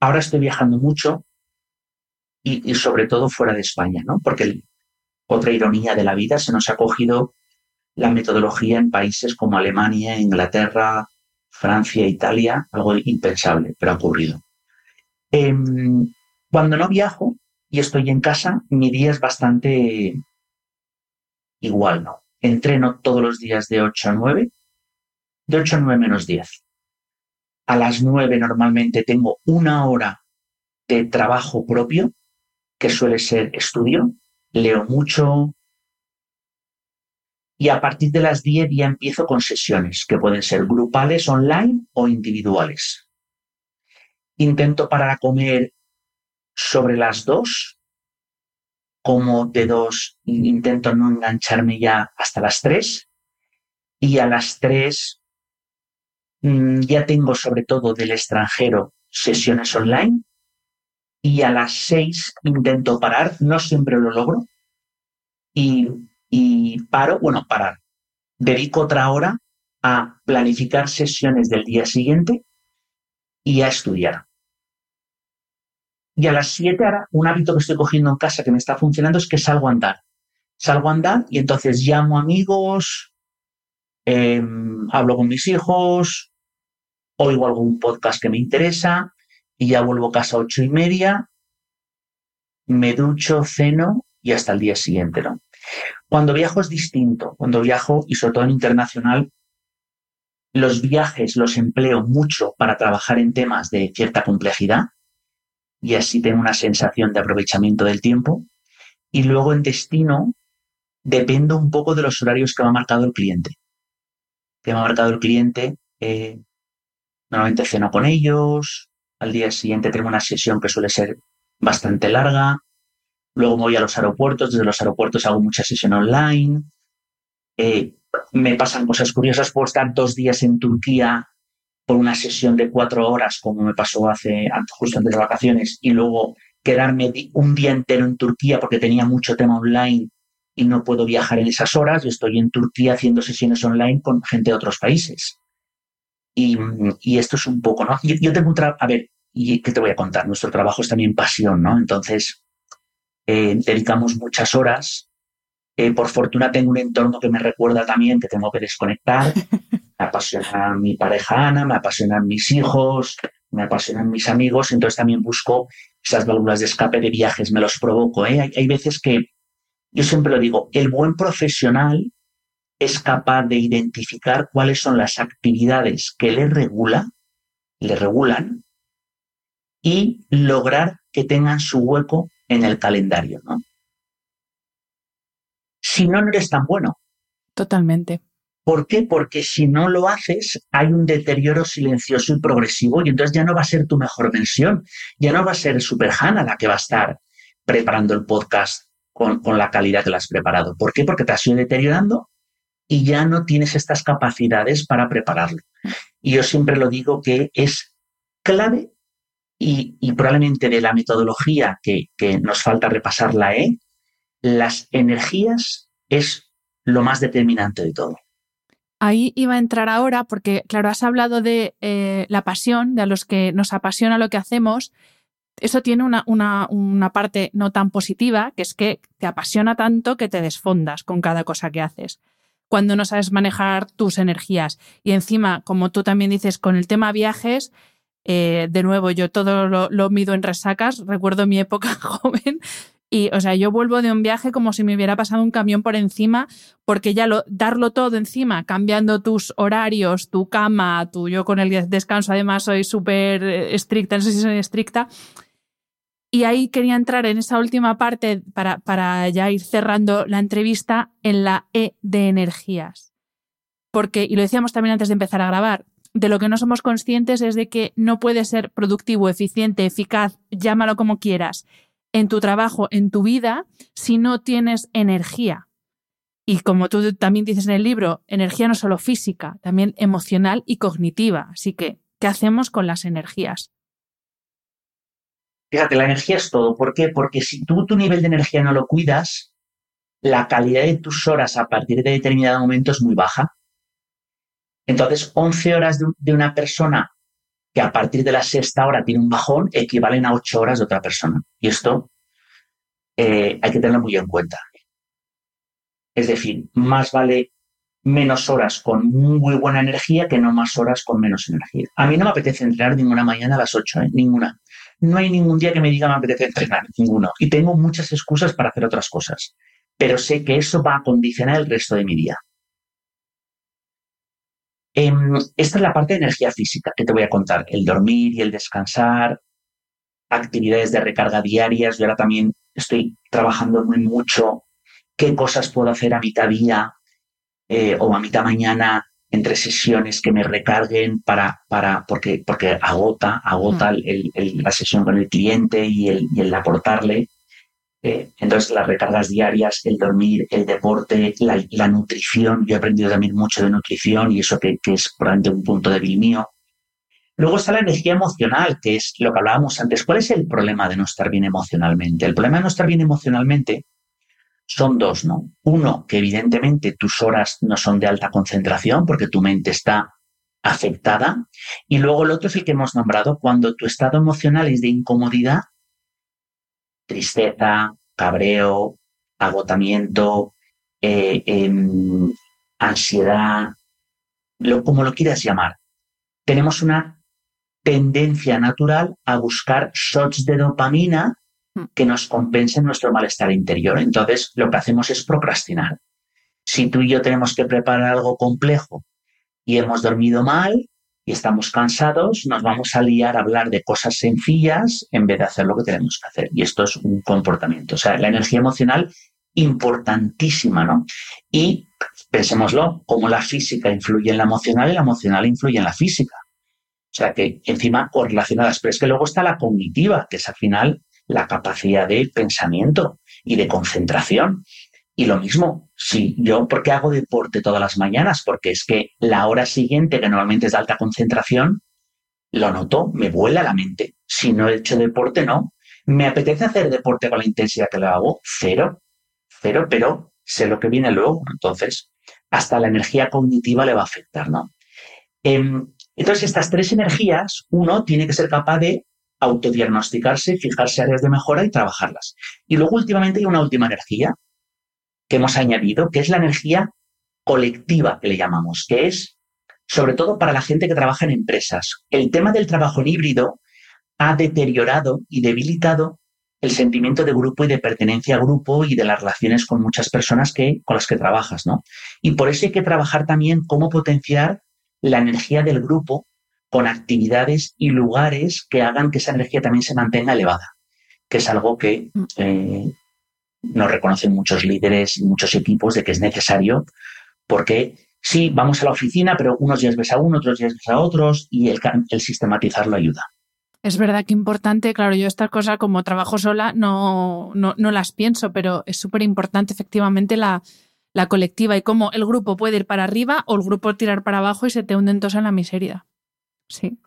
ahora estoy viajando mucho y, sobre todo fuera de España, ¿no? Porque otra ironía de la vida se nos ha cogido la metodología en países como Alemania, Inglaterra, Francia, Italia, algo impensable, pero ha ocurrido. Em, cuando no viajo y estoy en casa, mi día es bastante igual, ¿no? Entreno todos los días de 8 a 9, de 8 a 9 menos 10. A las 9 normalmente tengo una hora de trabajo propio, que suele ser estudio, leo mucho, y a partir de las 10 ya empiezo con sesiones, que pueden ser grupales, online o individuales. Intento parar a comer sobre las 2, como de 2, intento no engancharme ya hasta las 3, y a las 3 mm, ya tengo sobre todo del extranjero sesiones online, y a las 6 intento parar, no siempre lo logro, y y paro, bueno, parar. Dedico otra hora a planificar sesiones del día siguiente y a estudiar. Y a las 7 ahora, un hábito que estoy cogiendo en casa que me está funcionando es que salgo a andar. Salgo a andar y entonces llamo amigos, em, hablo con mis hijos, oigo algún podcast que me interesa y ya vuelvo a casa a ocho y media, me ducho, ceno y hasta el día siguiente. Cuando viajo es distinto. Cuando viajo, y sobre todo en internacional, los viajes los empleo mucho para trabajar en temas de cierta complejidad, y así tengo una sensación de aprovechamiento del tiempo. Y luego en destino dependo un poco de los horarios que me ha marcado el cliente. Que me ha marcado el cliente, eh, normalmente ceno con ellos, al día siguiente tengo una sesión que suele ser bastante larga, luego voy a los aeropuertos, desde los aeropuertos hago mucha sesión online, eh, me pasan cosas curiosas, puedo estar dos días en Turquía por una sesión de cuatro horas, como me pasó hace justo antes de vacaciones, y luego quedarme un día entero en Turquía porque tenía mucho tema online y no puedo viajar en esas horas. Yo estoy en Turquía haciendo sesiones online con gente de otros países. Y, esto es un poco, ¿no? Yo, tengo un trabajo, a ver, ¿y qué te voy a contar? Nuestro trabajo es también pasión, ¿no? Entonces, eh, dedicamos muchas horas. Eh, por fortuna tengo un entorno que me recuerda también que tengo que desconectar. Me apasiona mi pareja Ana, me apasionan mis hijos, me apasionan mis amigos, entonces también busco esas válvulas de escape de viajes, me los provoco. ¿eh? hay, veces que, yo siempre lo digo, el buen profesional es capaz de identificar cuáles son las actividades que le regula, le regulan, y lograr que tengan su hueco en el calendario, ¿no? Si no, no eres tan bueno. Totalmente. ¿Por qué? Porque si no lo haces, hay un deterioro silencioso y progresivo y entonces ya no va a ser tu mejor versión, ya no va a ser Super Hannah la que va a estar preparando el podcast con, con la calidad que la has preparado. ¿Por qué? Porque te has ido deteriorando y ya no tienes estas capacidades para prepararlo. Y yo siempre lo digo que es clave y, probablemente de la metodología que, nos falta repasar la E, las energías es lo más determinante de todo. Ahí iba a entrar ahora porque, claro, has hablado de eh, la pasión, de a los que nos apasiona lo que hacemos. Eso tiene una, una, una, parte no tan positiva, que es que te apasiona tanto que te desfondas con cada cosa que haces cuando no sabes manejar tus energías. Y encima, como tú también dices, con el tema viajes, eh, de nuevo, yo todo lo, mido en resacas. Recuerdo mi época joven y, o sea, yo vuelvo de un viaje como si me hubiera pasado un camión por encima, porque ya lo, darlo todo encima, cambiando tus horarios, tu cama, tu, yo con el descanso además soy súper estricta, no sé si soy estricta, y ahí quería entrar en esa última parte para, para ya ir cerrando la entrevista en la E de energías. Porque, y lo decíamos también antes de empezar a grabar, de lo que no somos conscientes es de que no puedes ser productivo, eficiente, eficaz, llámalo como quieras, en tu trabajo, en tu vida, si no tienes energía. Y como tú también dices en el libro, energía no solo física, también emocional y cognitiva. Así que, ¿qué hacemos con las energías? Fíjate, la energía es todo. ¿Por qué? Porque si tú tu nivel de energía no lo cuidas, la calidad de tus horas a partir de determinado momento es muy baja. Entonces, 11 horas de, una persona que a partir de la sexta hora tiene un bajón equivalen a 8 horas de otra persona. Y esto eh, hay que tenerlo muy en cuenta. Es decir, más vale menos horas con muy buena energía que no más horas con menos energía. A mí no me apetece entrenar ninguna mañana a las 8, ¿eh? ninguna. No hay ningún día que me diga me apetece entrenar, ninguno. Y tengo muchas excusas para hacer otras cosas. Pero sé que eso va a condicionar el resto de mi día. Em, esta es la parte de energía física que te voy a contar. El dormir y el descansar, actividades de recarga diarias. Yo ahora también estoy trabajando muy mucho qué cosas puedo hacer a mitad día eh, o a mitad mañana entre sesiones que me recarguen para, para porque, porque agota, agota la sesión con el cliente y el, y el aportarle. Eh, entonces, las recargas diarias, el dormir, el deporte, la, nutrición. Yo he aprendido también mucho de nutrición y eso que, que es probablemente un punto débil mío. Luego está la energía emocional, que es lo que hablábamos antes. ¿Cuál es el problema de no estar bien emocionalmente? El problema de no estar bien emocionalmente son dos, ¿no? Uno, que evidentemente tus horas no son de alta concentración porque tu mente está afectada. Y luego el otro es el que hemos nombrado, cuando tu estado emocional es de incomodidad, tristeza, cabreo, agotamiento, eh, em, ansiedad, lo, como lo quieras llamar. Tenemos una tendencia natural a buscar shots de dopamina. Que nos compensen nuestro malestar interior. Entonces, lo que hacemos es procrastinar. Si tú y yo tenemos que preparar algo complejo y hemos dormido mal, y estamos cansados, nos vamos a liar a hablar de cosas sencillas en vez de hacer lo que tenemos que hacer. Y esto es un comportamiento. O sea, la energía emocional importantísima, ¿no? Y pensémoslo, como la física influye en la emocional y la emocional influye en la física. O sea que encima correlacionadas, pero es que luego está la cognitiva, que es al final la capacidad de pensamiento y de concentración. Y lo mismo, si yo, ¿por qué hago deporte todas las mañanas? Porque es que la hora siguiente, que normalmente es de alta concentración, lo noto, me vuela la mente. Si no he hecho deporte, no. ¿Me apetece hacer deporte con la intensidad que lo hago? Cero. Cero, pero sé lo que viene luego. Entonces, hasta la energía cognitiva le va a afectar, ¿no? Em, entonces, estas tres energías, uno tiene que ser capaz de autodiagnosticarse, fijarse áreas de mejora y trabajarlas. Y luego, últimamente, hay una última energía que hemos añadido, que es la energía colectiva, que le llamamos, que es sobre todo para la gente que trabaja en empresas. El tema del trabajo en híbrido ha deteriorado y debilitado el sentimiento de grupo y de pertenencia a grupo y de las relaciones con muchas personas que, con las que trabajas, ¿no? Y por eso hay que trabajar también cómo potenciar la energía del grupo con actividades y lugares que hagan que esa energía también se mantenga elevada, que es algo que mm. eh, nos reconocen muchos líderes y muchos equipos de que es necesario, porque sí, vamos a la oficina, pero unos días ves a uno, otros días ves a otros, y el, el sistematizarlo ayuda. Es verdad que importante, claro, yo estas cosas como trabajo sola no, no, no las pienso, pero es súper importante efectivamente la, la colectiva y cómo el grupo puede ir para arriba o el grupo tirar para abajo y se te hunden todos en la miseria. Sí.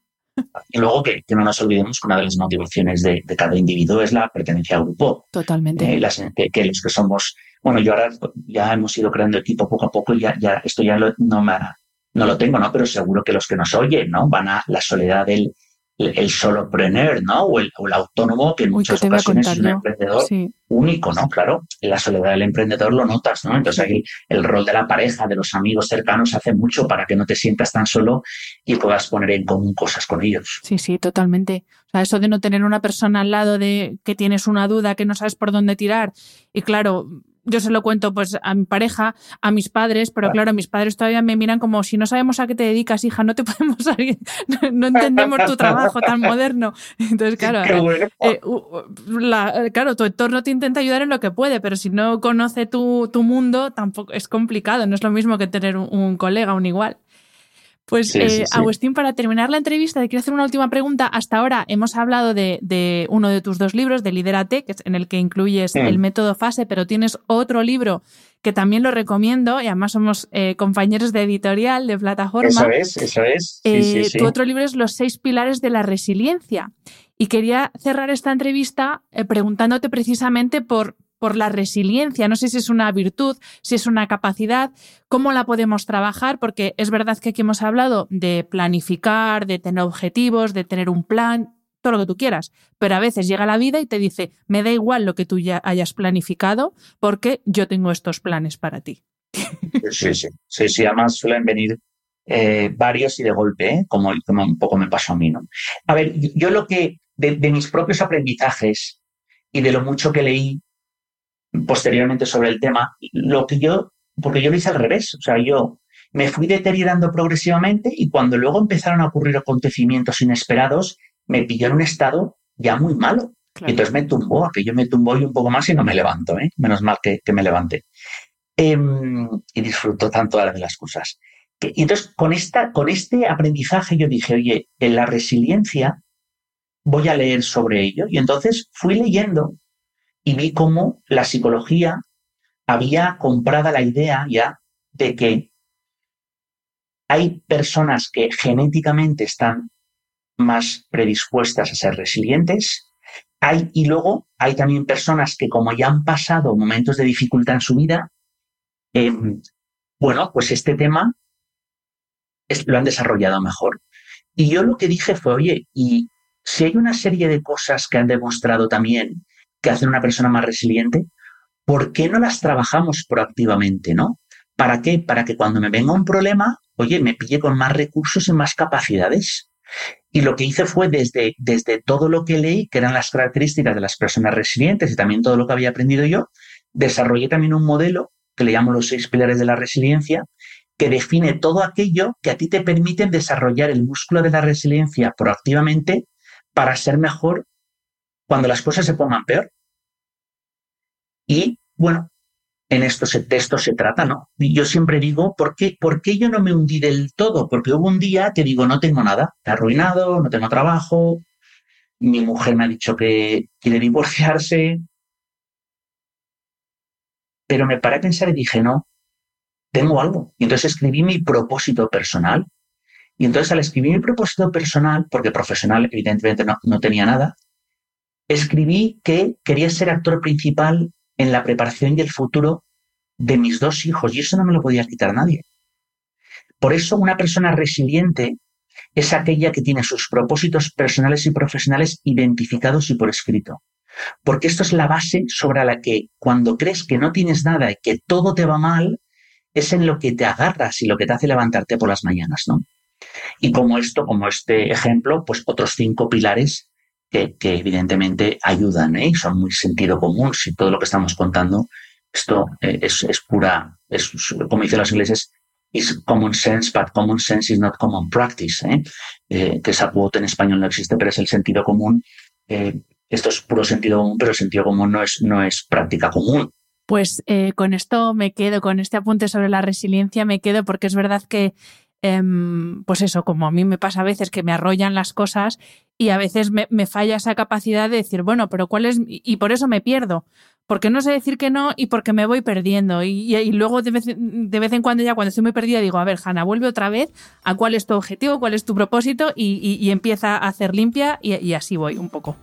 Y luego que, no nos olvidemos que una de las motivaciones de, cada individuo es la pertenencia al grupo. Totalmente. Eh, que, los que somos, bueno, yo ahora ya hemos ido creando equipo poco a poco y ya, ya esto ya no, me, no lo tengo, ¿no? Pero seguro que los que nos oyen, ¿no? Van a la soledad del, el solopreneur, ¿no? O el, autónomo, que en muchas ocasiones es un emprendedor único, ¿no? Claro, en la soledad del emprendedor lo notas, ¿no? Entonces ahí el rol de la pareja, de los amigos cercanos, hace mucho para que no te sientas tan solo y puedas poner en común cosas con ellos. Sí, sí, totalmente. O sea, eso de no tener una persona al lado de que tienes una duda, que no sabes por dónde tirar. Y claro, yo se lo cuento pues a mi pareja, a mis padres, pero claro, mis padres todavía me miran como si no sabemos a qué te dedicas, hija, no te podemos salir, no, entendemos tu trabajo tan moderno. Entonces, claro, eh, claro, tu entorno te intenta ayudar en lo que puede, pero si no conoce tu, tu mundo, tampoco es complicado, no es lo mismo que tener un colega, un igual. Pues eh, Agustín, para terminar la entrevista, te quiero hacer una última pregunta. Hasta ahora hemos hablado de, uno de tus dos libros, de Liderate, que es en el que incluyes el método FASE, pero tienes otro libro que también lo recomiendo y además somos eh, compañeros de editorial, de plataforma. Eso es, eso es. Eh, tu otro libro es Los seis pilares de la resiliencia. Y quería cerrar esta entrevista preguntándote precisamente por, por la resiliencia. No sé si es una virtud, si es una capacidad, cómo la podemos trabajar, porque es verdad que aquí hemos hablado de planificar, de tener objetivos, de tener un plan, todo lo que tú quieras, pero a veces llega la vida y te dice, me da igual lo que tú ya hayas planificado, porque yo tengo estos planes para ti. Sí, sí, sí, sí, además suelen venir eh, varios y de golpe, ¿eh? como, un poco me pasó a mí. ¿no? A ver, yo lo que, de, de mis propios aprendizajes y de lo mucho que leí posteriormente sobre el tema, lo que yo, porque yo lo hice al revés, o sea, yo me fui deteriorando progresivamente y cuando luego empezaron a ocurrir acontecimientos inesperados, me pilló en un estado ya muy malo. Y entonces me tumbó, aquello me tumbó y un poco más y no me levanto, ¿eh? menos mal que, me levante. Em, y disfruto tanto de las cosas. Y entonces, con, esta, con este aprendizaje yo dije, oye, en la resiliencia voy a leer sobre ello. Y entonces fui leyendo y vi cómo la psicología había comprado la idea ya de que hay personas que genéticamente están más predispuestas a ser resilientes. Hay, y luego hay también personas que como ya han pasado momentos de dificultad en su vida, em, bueno, pues este tema lo han desarrollado mejor. Y yo lo que dije fue, oye, y si hay una serie de cosas que han demostrado también que hacen una persona más resiliente, ¿por qué no las trabajamos proactivamente, no? ¿Para qué? Para que cuando me venga un problema, oye, me pille con más recursos y más capacidades. Y lo que hice fue desde, desde todo lo que leí, que eran las características de las personas resilientes y también todo lo que había aprendido yo, desarrollé también un modelo que le llamo los seis pilares de la resiliencia, que define todo aquello que a ti te permite desarrollar el músculo de la resiliencia proactivamente para ser mejor cuando las cosas se pongan peor. Y bueno, en estos textos se trata, ¿no? Yo siempre digo, ¿por qué, ¿por qué yo no me hundí del todo? Porque hubo un día que digo, no tengo nada, he arruinado, no tengo trabajo, mi mujer me ha dicho que quiere divorciarse, pero me paré a pensar y dije, no, tengo algo. Y entonces escribí mi propósito personal. Y entonces al escribir mi propósito personal, porque profesional evidentemente no, no tenía nada, escribí que quería ser actor principal en la preparación y el futuro de mis dos hijos. Y eso no me lo podía quitar nadie. Por eso una persona resiliente es aquella que tiene sus propósitos personales y profesionales identificados y por escrito. Porque esto es la base sobre la que cuando crees que no tienes nada y que todo te va mal, es en lo que te agarras y lo que te hace levantarte por las mañanas, ¿no? Y como esto, como este ejemplo, pues otros cinco pilares que, evidentemente ayudan ¿eh? son muy sentido común. Si todo lo que estamos contando, esto eh, es, pura, es, como dicen los ingleses, is common sense, but common sense is not common practice. ¿eh? eh que esa cuota en español no existe, pero es el sentido común. Eh, esto es puro sentido común, pero el sentido común no es, no es práctica común. Pues con esto me quedo, con este apunte sobre la resiliencia me quedo porque es verdad que pues eso, como a mí me pasa a veces que me arrollan las cosas y a veces me, falla esa capacidad de decir, bueno, pero ¿cuál es? Y por eso me pierdo, porque no sé decir que no y porque me voy perdiendo. Y, luego de vez, en cuando ya cuando estoy muy perdida digo, a ver, Hanna, vuelve otra vez a cuál es tu objetivo, cuál es tu propósito y, empieza a hacer limpia y, así voy un poco.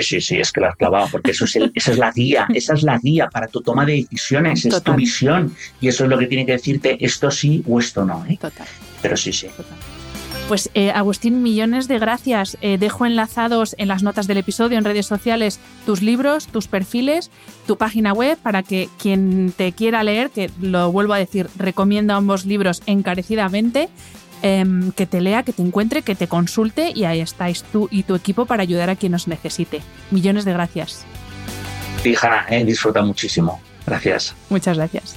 Sí, sí, es que lo has clavado, porque eso es esa es la guía, esa es la guía para tu toma de decisiones, es tu visión y eso es lo que tiene que decirte esto sí o esto no. ¿eh? Total. Pero sí, sí. Pues eh, Agustín, millones de gracias. Eh, dejo enlazados en las notas del episodio, en redes sociales, tus libros, tus perfiles, tu página web para que quien te quiera leer, que lo vuelvo a decir, recomiendo ambos libros encarecidamente, em, que te lea, que te encuentre, que te consulte y ahí estáis tú y tu equipo para ayudar a quien os necesite. Millones de gracias. Fija, eh, disfruta muchísimo. Gracias. Muchas gracias.